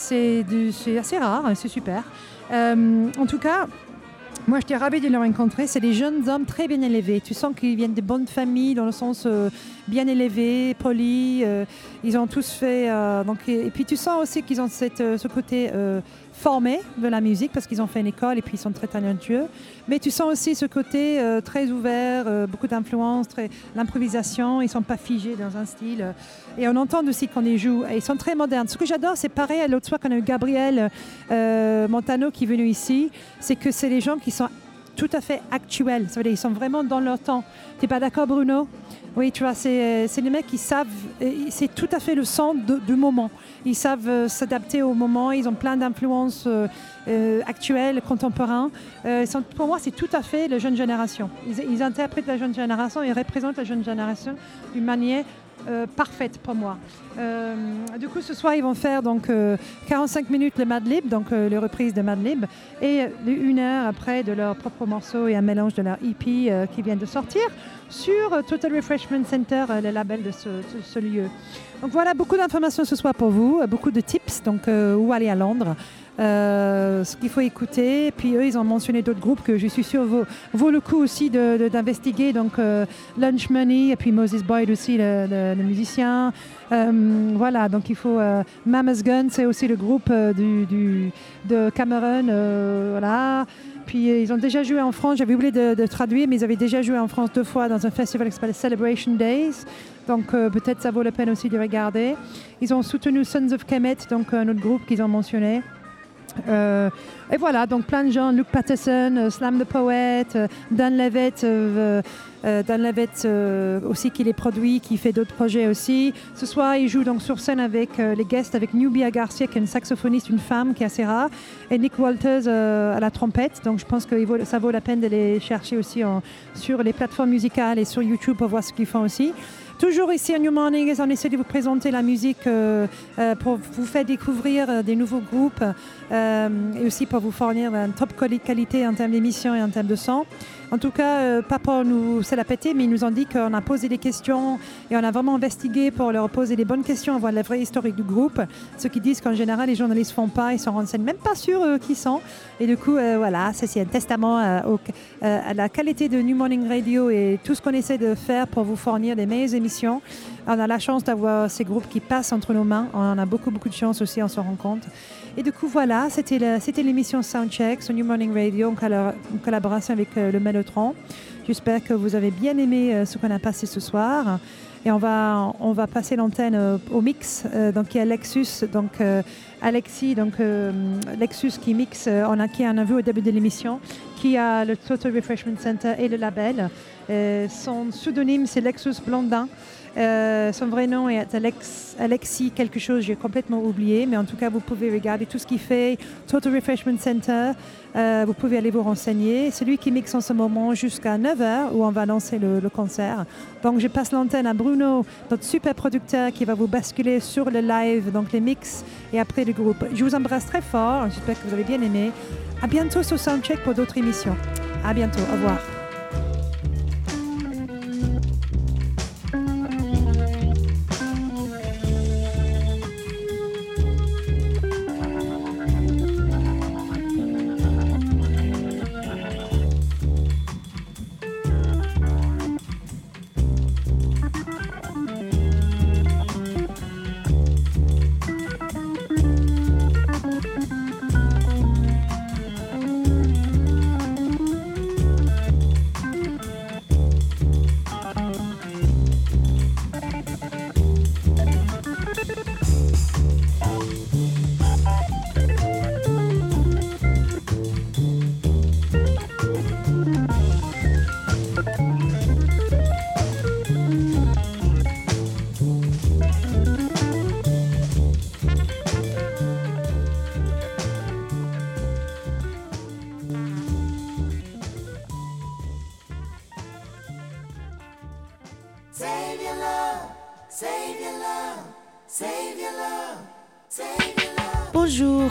assez rare, c'est super. Euh, en tout cas, moi, j'étais ravie de les rencontrer. C'est des jeunes hommes très bien élevés. Tu sens qu'ils viennent de bonnes familles, dans le sens euh, bien élevés, polis. euh, ils ont tous fait. euh, et, puis, tu sens aussi qu'ils ont cette, ce côté euh, formé de la musique, parce qu'ils ont fait une école et puis ils sont très talentueux. Mais tu sens aussi ce côté euh, très ouvert, euh, beaucoup d'influence, l'improvisation. Ils ne sont pas figés dans un style. et on entend aussi quand ils jouent. Ils sont très modernes. Ce que j'adore, c'est pareil, l'autre soir, quand on a eu Gabriel euh, Montano qui est venu ici, c'est que c'est des gens qui sont tout à fait actuels. Ça veut dire ils sont vraiment dans leur temps. Tu n'es pas d'accord, Bruno? Oui, tu vois, c'est euh, c'est des mecs qui savent, euh, c'est tout à fait le de- du moment. Ils savent euh, s'adapter au moment, ils ont plein d'influences actuelles, contemporains. Ils sont- pour moi, c'est tout à fait la jeune génération. Ils, ils interprètent la jeune génération et représentent la jeune génération d'une manière euh, parfaite pour moi. Euh, du coup, ce soir, ils vont faire donc euh, 45 minutes le Mad Lib, donc euh, les reprises de Mad Lib, et euh, une heure après de leur propre morceau et un mélange de leur EP euh, qui vient de sortir sur euh, Total Refreshment Center, euh, le label de ce, ce- lieu. Donc voilà, beaucoup d'informations ce soir pour vous, euh, beaucoup de tips, donc euh, où aller à Londres. Euh, ce qu'il faut écouter. Puis eux, ils ont mentionné d'autres groupes que je suis sûre vaut, le coup aussi d'investiguer. Donc euh, Lunch Money et puis Moses Boyd aussi, le, musicien. Euh, voilà, donc il faut. Mama's Gun, c'est aussi le groupe de Cameron. voilà. Puis ils ont déjà joué en France, j'avais oublié de, traduire, mais ils avaient déjà joué en France deux fois dans un festival qui s'appelle Celebration Days. Donc peut-être ça vaut la peine aussi de regarder. Ils ont soutenu Sons of Kemet, donc un autre groupe qu'ils ont mentionné. Euh, et voilà, donc plein de gens, Luke Patterson, euh, Slam the Poet, euh, Dan Levitt, Dan Levitt aussi qui les produit, qui fait d'autres projets aussi. Ce soir, il joue donc sur scène avec les guests, avec Nubia Garcia, qui est une saxophoniste, une femme qui est assez rare, et Nick Walters à la trompette. Donc je pense que ça vaut la peine de les chercher aussi sur les plateformes musicales et sur YouTube pour voir ce qu'ils font aussi. Toujours ici à New Morning, on essaie de vous présenter la musique euh, euh, pour vous faire découvrir euh, des nouveaux groupes et aussi pour vous fournir une top quali- qualité en termes d'émissions et en termes de son. En tout cas, euh, pas pour nous c'est la péter, mais ils nous ont dit qu'on a posé des questions et on a vraiment investigué pour leur poser les bonnes questions, voir la vraie historique du groupe. Ceux qui disent qu'en général, les journalistes font pas, ils se renseignent même pas sur eux qui sont. Et du coup, euh, voilà, c'est un testament euh, euh, à la qualité de New Morning Radio et tout ce qu'on essaie de faire pour vous fournir des meilleures émissions. On a la chance d'avoir ces groupes qui passent entre nos mains. On a beaucoup, beaucoup de chance aussi, on se rend compte. Et du coup, voilà, c'était l'émission Soundcheck sur New Morning Radio en, colla- en collaboration avec euh, le Mellotron. J'espère que vous avez bien aimé euh, ce qu'on a passé ce soir. Et on va, on va passer l'antenne euh, au mix. Donc, il y a Lexus, donc Alexis, donc Lexus qui mixe, on a, qui en a vu au début de l'émission, qui a le Total Refreshment Center et le label. Son pseudonyme, c'est Lexus Blondin. Euh, son vrai nom est Alex, Alexis quelque chose, j'ai complètement oublié, mais en tout cas, vous pouvez regarder tout ce qu'il fait. Total Refreshment Center, euh, vous pouvez aller vous renseigner. Celui qui mixe en ce moment jusqu'à 9h où on va lancer le, le concert. Donc, je passe l'antenne à Bruno, notre super producteur qui va vous basculer sur le live, donc les mix et après le groupe. Je vous embrasse très fort. J'espère que vous avez bien aimé. À bientôt sur Soundcheck pour d'autres émissions. À bientôt. Au revoir.